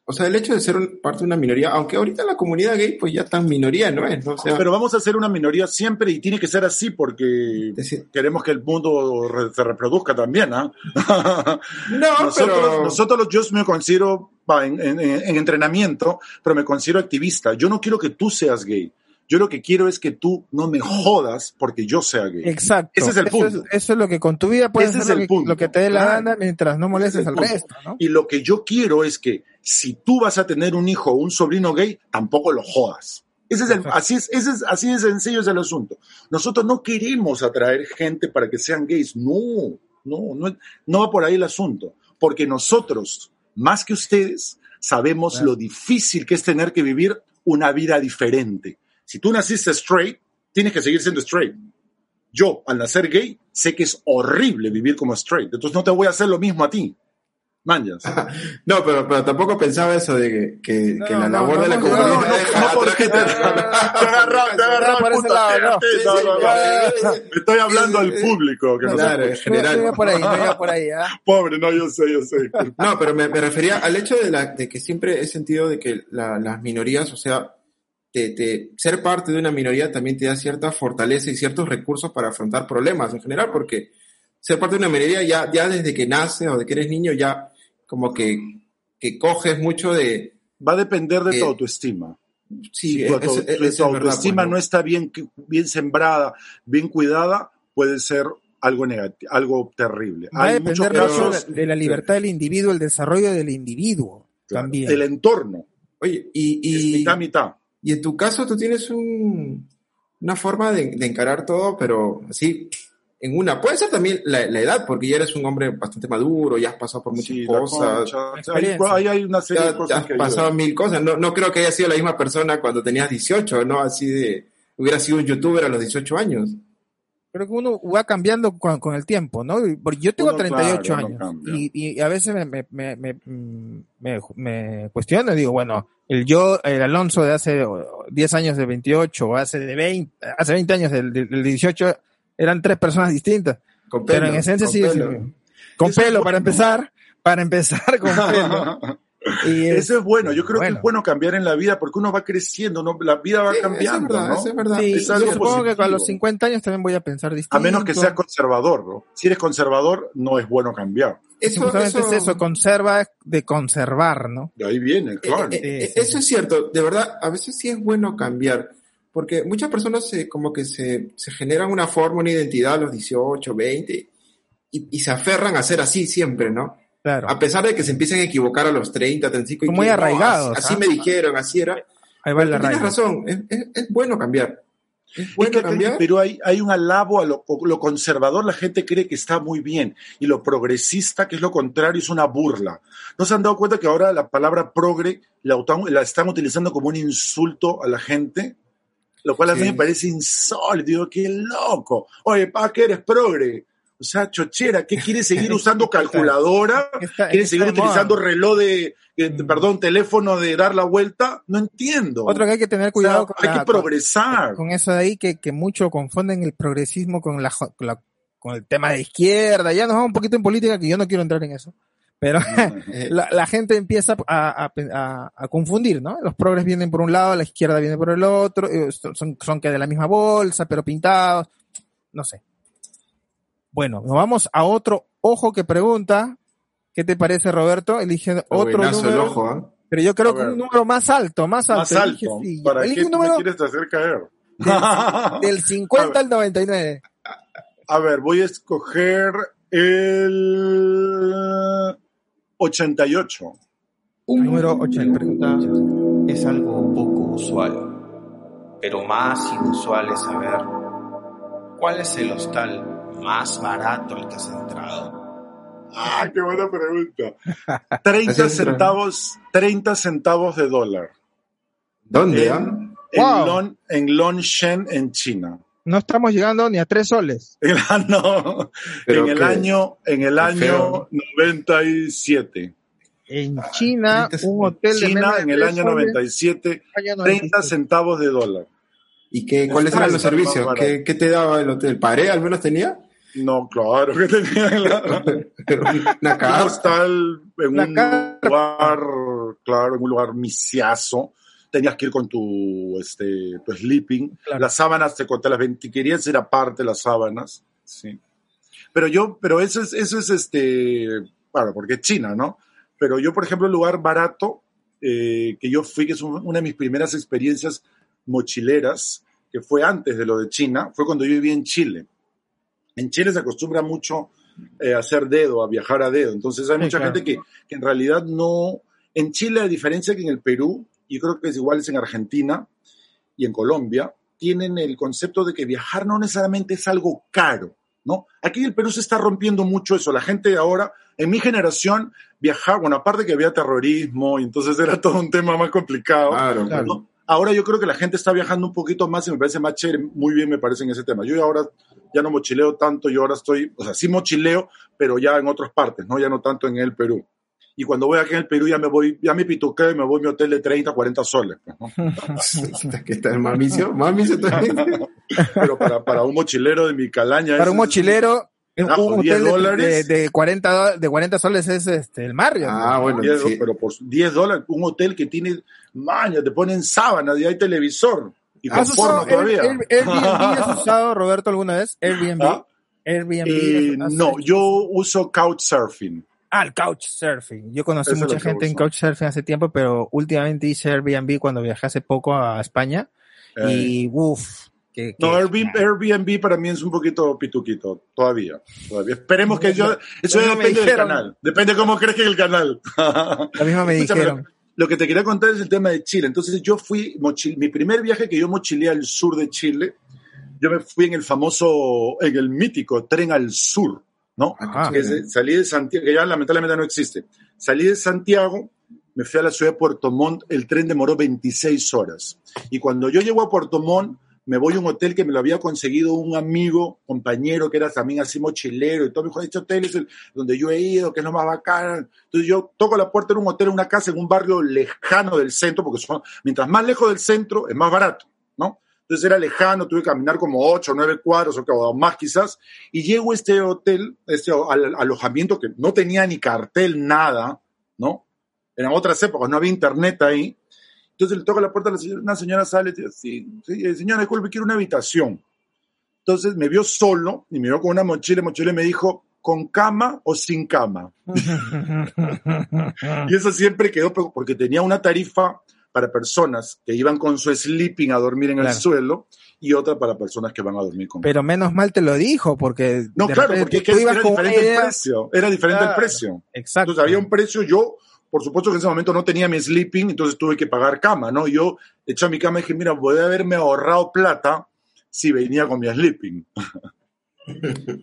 o sea, el hecho de ser un- parte de una minoría, aunque ahorita la comunidad gay, pues ya tan minoría no es, ¿no? O sea, Pero vamos a ser una minoría siempre y tiene que ser así porque decir- queremos que el mundo re- se reproduzca también, ¿ah? no, nosotros, pero, nosotros los- yo me considero en, en- en entrenamiento, pero me considero activista. Yo no quiero que tú seas gay. Yo lo que quiero es que tú no me jodas porque yo sea gay. Exacto. Ese es el Eso punto. Eso es lo que con tu vida puedes Ese es lo el que, punto. lo que te dé la Claro. gana mientras no molestes al resto, ¿no? Y lo que yo quiero es que si tú vas a tener un hijo o un sobrino gay, tampoco lo jodas. Ese es el, así, es, ese es, así de sencillo es el asunto. Nosotros no queremos atraer gente para que sean gays. No, no, no, no va por ahí el asunto. Porque nosotros, más que ustedes, sabemos Claro. lo difícil que es tener que vivir una vida diferente. Si tú naciste straight, tienes que seguir siendo straight. Yo, al nacer gay, sé que es horrible vivir como straight. Entonces no te voy a hacer lo mismo a ti. Manjas. no, pero, pero tampoco pensaba eso de que, que, No, que la no, labor no, de la no, comunidad no, no, no, no. no, no, no. Estoy hablando al público que nos Claro, en. No, general. no por ahí, no por ahí, ¿ah? Pobre, no, yo sé, yo sé. No, pero me, me refería al hecho de, la, de que siempre he sentido de que la- las minorías, o sea, te- te- ser parte de una minoría también te da cierta fortaleza y ciertos recursos para afrontar problemas en general, porque ser parte de una minoría ya, ya desde que naces o de que eres niño ya como que, que coges mucho de... Va a depender de Eh, tu autoestima. Sí, si tu, es- auto- es- es- tu es autoestima pues, no está bien, bien sembrada, bien cuidada, puede ser algo negativo, algo terrible. Va a Hay depender mucho casos de la libertad del individuo, el desarrollo del individuo claro, también. del entorno. Oye, y, Es y, mitad, mitad. y en tu caso tú tienes un, una forma de, de encarar todo, pero así, en una. Puede ser también la, la edad, porque ya eres un hombre bastante maduro, ya has pasado por muchas Sí, cosas. concha, o sea, hay, Experiencia. hay- hay una serie Ya, de ya cosas has que pasado mil cosas. No, no creo que haya sido la misma persona cuando tenías 18, ¿no? Así de. Hubiera sido un youtuber a los 18 años. Creo que uno va cambiando con, con el tiempo, ¿no? Porque yo tengo Uno, 38 claro, años y, y a veces me, me, me, me, me- me cuestiono y digo, bueno, el yo, el Alonso de hace oh, 10 años de 28 o hace de 20, hace 20 años del, del del 18 eran tres personas distintas. Con Pero pelo, en esencia con sí, pelo. sí. Con Eso pelo, para empezar, para empezar con pelo. Y es- Eso es bueno, yo creo que bueno. es bueno cambiar en la vida porque uno va creciendo, ¿no? la vida va Sí, cambiando, es verdad, ¿no? es verdad. Sí, es yo algo supongo que a positivo. los 50 años también voy a pensar distinto. A menos que seas conservador, ¿no? Si eres conservador, no es bueno cambiar. Eso, Justamente eso- es eso, conserva es de conservar, ¿no? De ahí viene, claro. Eh, eh, Sí, sí, eso es cierto, de verdad, a veces sí es bueno cambiar, porque muchas personas se, como que se, se generan una forma, una identidad a los 18, 20, y, y se aferran a ser así siempre, ¿no? Claro. A pesar de que se empiecen a equivocar a los 30, 35, y Muy que, no, arraigados, así, así ¿ah? me dijeron, así era. Ahí va el Tienes razón, es, es- es bueno cambiar. Es Es bueno que en cambiar. Perú hay, hay un alabo a lo, lo conservador, la gente cree que está muy bien, y lo progresista, que es lo contrario, es una burla. ¿No se han dado cuenta que ahora la palabra progre la, la están utilizando como un insulto a la gente? Lo cual a mí Sí. me parece insólito, digo, qué loco. Oye, pa, que eres progre. O sea, chochera, ¿qué quieres seguir usando calculadora? Está- ¿Quieres está seguir utilizando reloj de, eh, Mm. perdón, teléfono de dar la vuelta? No entiendo. Otro que hay que tener O sea, cuidado con, hay la- que progresar. con eso de ahí que, que mucho confunden el progresismo con la, jo- con la- con el tema de izquierda. Ya nos vamos un poquito en política que yo no quiero entrar en eso. Pero Eh, la, la gente empieza a, a- a- a confundir, ¿no? Los progres vienen por un lado, la izquierda viene por el otro, eh, son, son que de la misma bolsa, pero pintados, no sé. Bueno, nos vamos a otro ojo que pregunta. ¿Qué te parece, Roberto? Elige otro buenazo el número, ojo, ¿ah? pero yo creo que un número más alto, más alto. Más Elige, alto. sí, ¿Para elige qué un me número quieres hacer caer? del 50 al 99. A ver, voy a escoger el 88. Número 80. pregunta es algo poco usual, pero más inusual es saber cuál es el hostal más barato al que has entrado. Ah, qué buena pregunta. 30 Así entra. centavos, 30 centavos de dólar. ¿Dónde? En, ah? en, Wow. Lon- en Longshen, en China. No estamos llegando ni a tres soles. En, el- no, Pero en el qué- año, en el año feo. 97. En China, 30 un hotel de China de en el año soles, 97, año 30 97. centavos de dólar. ¿Y qué, cuáles eran los servicios? ¿Qué, qué te daba el hotel? ¿Paré al menos tenía? No, claro que tenía la, Una hostal en un lugar, claro, en un lugar misiazo. Tenías que ir con tu, este, tu sleeping. Claro. Las sábanas te conté las 20, querías ir aparte las sábanas. Sí. Pero yo, pero eso es, eso es este, bueno, porque es China, ¿no? Pero yo, por ejemplo, el lugar barato eh, que yo fui, que es un- una de mis primeras experiencias mochileras, que fue antes de lo de China, fue cuando yo vivía en Chile. En Chile se acostumbra mucho eh, a hacer dedo, a viajar a dedo. Entonces hay Sí, mucha claro. gente que, que en realidad no... En Chile, a diferencia que en el Perú, y creo que es igual es en Argentina y en Colombia, tienen el concepto de que viajar no necesariamente es algo caro, ¿no? Aquí en el Perú se está rompiendo mucho eso. La gente ahora, en mi generación, viajar, bueno, aparte que había terrorismo, y entonces era todo un tema más complicado. Claro, Claro. claro. ¿no? Ahora yo creo que la gente está viajando un poquito más y me parece más chévere, muy bien me parece en ese tema. Yo ahora ya no mochileo tanto, yo ahora estoy, o sea, sí mochileo, pero ya en otras partes, ¿no? Ya no tanto en el Perú. Y cuando voy aquí en el Perú ya me voy, ya me pituqué y me voy a mi hotel de 30, 40 soles. ¿no? que está el mamicio. Mamicio también. Pero para, para un mochilero de mi calaña. Para un es- mochilero, un 10 hotel de, de, de 40, do- de 40 soles es este, el Marriott. Ah, bueno, 10, sí. Pero por 10 dólares, un hotel que tiene maña, te ponen sábanas y hay televisor. Y con ¿Has usado porno todavía. Air- Air- Airbnb? ¿Has usado, Roberto, alguna vez? Airbnb. ¿Ah? Airbnb. Eh, ¿has- has no, hecho? yo uso Couchsurfing. Ah, el Couchsurfing. Yo conocí Eso mucha que gente en. Couchsurfing hace tiempo, pero últimamente hice Airbnb cuando viajé hace poco a España. Y uff. Que, no, que- Airbnb, Airbnb para mí es un poquito pituquito, todavía. todavía. Esperemos que yo. Eso depende del canal. Depende de cómo crezca el canal. Lo mismo me dijeron. Lo que te quería contar es el tema de Chile. Entonces, yo fui. mochil- mi primer viaje que yo mochileé al sur de Chile, yo me fui en el famoso. En el mítico tren al sur, ¿no? Ajá. que es- salí de Santiago, que ya lamentablemente no existe. Salí de Santiago, me fui a la ciudad de Puerto Montt, el tren demoró 26 horas. Y cuando yo llego a Puerto Montt, me voy a un hotel que me lo había conseguido un amigo, compañero, que era también así mochilero, y todo me dijo, este hotel es el donde yo he ido, que es lo más bacán. Entonces yo toco la puerta de un hotel, una casa en un barrio lejano del centro, porque son, mientras más lejos del centro, es más barato, ¿no? Entonces era lejano, tuve que caminar como 8 o 9 cuadros, o más quizás, y llego a este hotel, este al- alojamiento que no tenía ni cartel, nada, ¿no? eran otras épocas, no había internet ahí. Entonces le toca la puerta a la señora, una señora sale y dice, sí, sí, eh, señora, disculpe, quiero una habitación. Entonces me vio solo y me vio con una mochila, mochila y me dijo, ¿con cama o sin cama? y eso siempre quedó porque tenía una tarifa para personas que iban con su sleeping a dormir en el suelo y otra para personas que van a dormir con Pero menos mal te lo dijo, porque. No, claro, porque es que era diferente el precio. Era diferente el precio. Exacto. Entonces había un precio, yo, por supuesto que en ese momento no tenía mi sleeping, entonces tuve que pagar cama, ¿no? Yo eché a mi cama y dije, mira, voy a haberme ahorrado plata si venía con mi sleeping.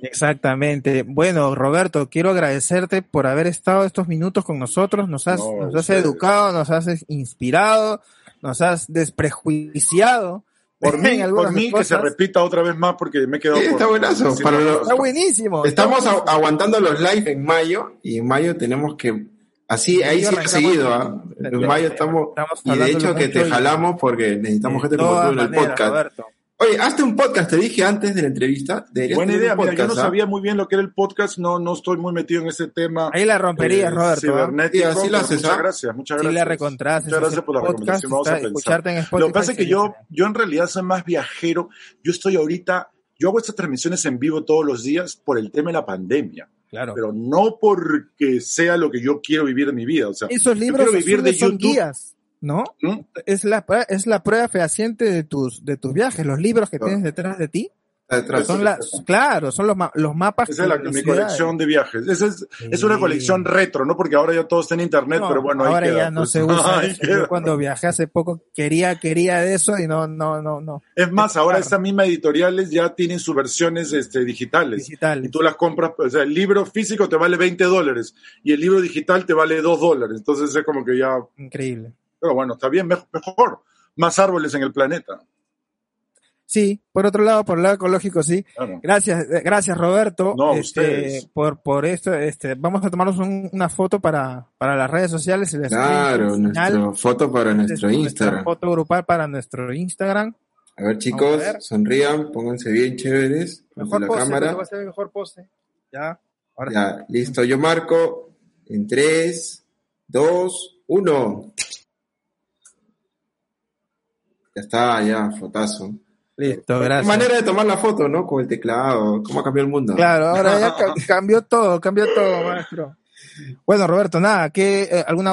Exactamente. Bueno, Roberto, quiero agradecerte por haber estado estos minutos con nosotros. Nos has, No, nos has ustedes. educado, nos has inspirado, nos has desprejuiciado. Por mí, por que se repita otra vez más porque me he quedado Sí, está por- buenazo. por- Para los- Está buenísimo. Estamos está a- buenísimo. aguantando los live en mayo y en mayo tenemos que así ahí sí ha seguido, ¿ah? En mayo estamos estamos y de hecho que te jalamos porque necesitamos gente como tú en el podcast. Roberto. Oye, hazte un podcast, te dije antes de la entrevista. Buena idea, mira, yo no ¿ah? sabía muy bien lo que era el podcast, no, no estoy muy metido en ese tema. Ahí la romperías, eh, Roberto. ¿ah? cibernético, Sí, así lo pero haces, muchas ¿ah? gracias, muchas Sí, gracias. la recontras. Muchas gracias por la recomendación, vamos a pensar. escucharte en Lo Spotify. que pasa es que yo, yo en realidad soy más viajero. Yo estoy ahorita, yo hago estas transmisiones en vivo todos los días por el tema de la pandemia, Claro. pero no porque sea lo que yo quiero vivir en mi vida. O sea, Esos libros quiero vivir de azules son YouTube. guías, ¿no? ¿Mm? Es la, es la prueba fehaciente de tus, de tus viajes, los libros que Claro. tienes detrás de ti. Detrás. Son las, claro, son los, ma- los mapas. esa es la- mi colección de viajes. Esa es, es una colección retro, ¿no? Porque ahora ya todo está en internet, No, pero bueno, ahí ahora queda, ya no pues. se usa Ahí eso. Yo cuando viajé hace poco quería, quería de eso y no, no, no, no. Es más, ahora estas mismas editoriales ya tienen sus versiones este, digitales. Digital. Y tú las compras, o sea, el libro físico te vale 20 dólares y el libro digital te vale 2 dólares. Entonces es como que ya, Increíble. Pero bueno, está bien, mej- mejor. Más árboles en el planeta. Sí, por otro lado, por el lado ecológico, sí. Claro. Gracias, eh, gracias Roberto. No, a este, ustedes. por, por esto, este, vamos a tomarnos un- una foto para, para las redes sociales. y les- Claro, nuestra foto para nuestro nuestra Instagram. foto grupal para nuestro Instagram. A ver, chicos, a ver. sonrían, pónganse bien chéveres Mejor la pose, cámara. va a ser mejor pose. Ya, ahora sí. Ya, listo, yo marco en 3, 2, 1. Ya está, ya, fotazo. Listo, gracias. manera de tomar la foto, ¿no? Con el teclado, ¿cómo ha cambiado el mundo? Claro, ahora ya ca- cambió todo, cambió todo, maestro. Bueno, Roberto, nada, ¿qué, eh, alguna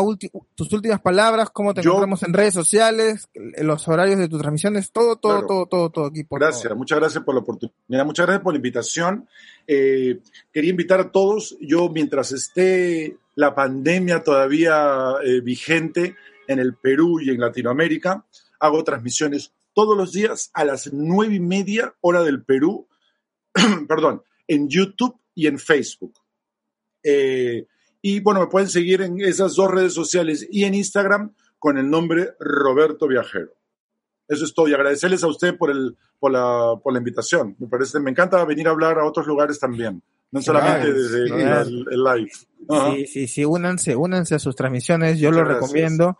tus últimas palabras? ¿Cómo te Yo- encontramos en redes sociales? eh, Los horarios de tus transmisiones, todo, todo, Claro. todo, todo, todo aquí. Por Gracias, favor. muchas gracias por la oportunidad, muchas gracias por la invitación. Eh, quería invitar a todos, yo mientras esté la pandemia todavía eh, vigente en el Perú y en Latinoamérica, hago transmisiones todos los días a las nueve y media hora del Perú, perdón, en YouTube y en Facebook. Eh, y bueno, me pueden seguir en esas dos redes sociales y en Instagram con el nombre Roberto Viajero. Eso es todo. Y agradecerles a usted por, el, por, la, por la invitación. Me parece, me encanta venir a hablar a otros lugares también. No solamente desde sí. el, el live. Sí, sí, sí, únanse, únanse a sus transmisiones, yo Muchas lo gracias. recomiendo.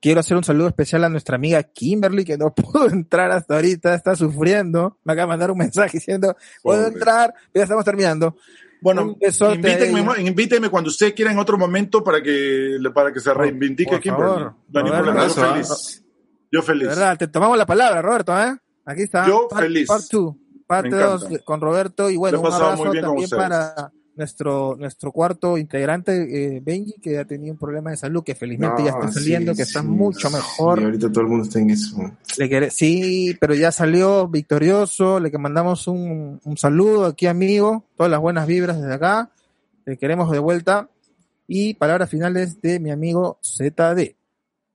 Quiero hacer un saludo especial a nuestra amiga Kimberly, que no pudo entrar hasta ahorita, está sufriendo. Me acaba de mandar un mensaje diciendo, puedo Pobre. entrar, ya estamos terminando. Bueno, invítenme, invítenme cuando usted quiera en otro momento para que, para que se reivindique por Kimberly. favor, problema, yo Abrazo, feliz. Yo De feliz. verdad, te tomamos la palabra, Roberto, ¿eh? Aquí está. Yo Part- feliz. Part 2, parte Me 2 encanta. con Roberto. Y bueno, un abrazo también para nuestro, nuestro cuarto integrante, eh, Benji, que ha tenido un problema de salud, que felizmente ya está No, saliendo, sí, que está sí, mucho sí, mejor. ahorita todo el mundo está en eso. Le sí, pero ya salió victorioso. Le que mandamos un, un saludo aquí, amigo. Todas las buenas vibras desde acá. Le queremos de vuelta. Y palabras finales de mi amigo ZD.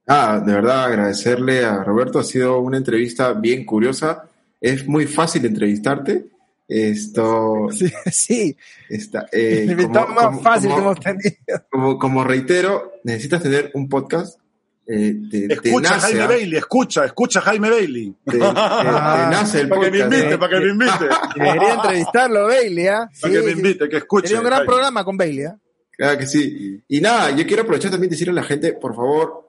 Ah, de verdad agradecerle a Roberto, ha sido una entrevista bien curiosa. Es muy fácil entrevistarte. Esto Sí, sí. está, eh, el invitado como- más como- fácil como- que hemos tenido. como, como reitero, necesitas tener un podcast. Eh, te, te Escucha nace, Jaime ¿ah? Bailey, escucha, escucha Jaime Bailey. Te, te- te nace el Para que me invite, ¿eh? para que me invite. Debería entrevistarlo, Bailey, ¿ah? Para que me invite, que escuche. Sería un gran Jaime. programa con Bailey, ¿ah? Claro que sí. Y nada, yo quiero aprovechar también de decirle a la gente, por favor,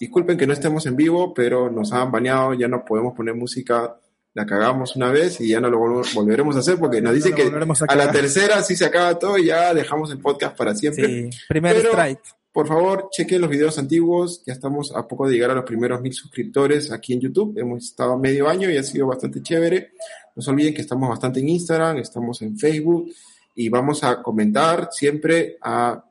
disculpen que no estemos en vivo, pero nos han bañado, ya no podemos poner música, la cagamos una vez y ya no lo vol- volveremos a hacer porque nos No dice lo que a a la tercera sí se acaba todo y ya dejamos el podcast para siempre. Sí, primer Pero- strike. por favor, chequen los videos antiguos. Ya estamos a poco de llegar a los primeros mil suscriptores aquí en YouTube. Hemos estado medio año y ha sido bastante chévere. No se olviden que estamos bastante en Instagram, estamos en Facebook y vamos a comentar siempre a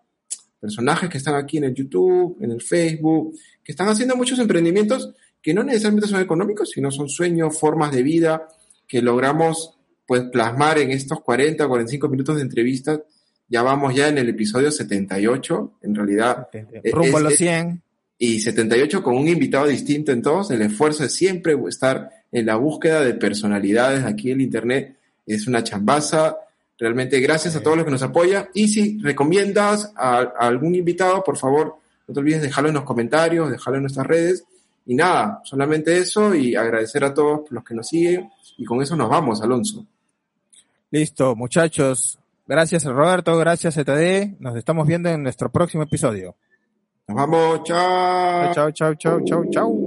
personajes que están aquí en el YouTube, en el Facebook, que están haciendo muchos emprendimientos que no necesariamente son económicos, sino son sueños, formas de vida que logramos pues plasmar en estos 40 o 45 minutos de entrevista. Ya vamos ya en el episodio 78, en realidad. Rumbo a los 100. Y 78 con un invitado distinto en todos. El esfuerzo es siempre estar en la búsqueda de personalidades aquí en Internet. Es una chambaza. Realmente gracias a todos los que nos apoyan. Y si recomiendas a, a algún invitado, por favor, no te olvides dejarlo en los comentarios, dejarlo en nuestras redes. Y nada, solamente eso y agradecer a todos los que nos siguen. Y con eso nos vamos, Alonso. Listo, muchachos. Gracias Roberto, gracias ZD. Nos estamos viendo en nuestro próximo episodio. Nos vamos, chao. Chao, chao, chao, chao, chao.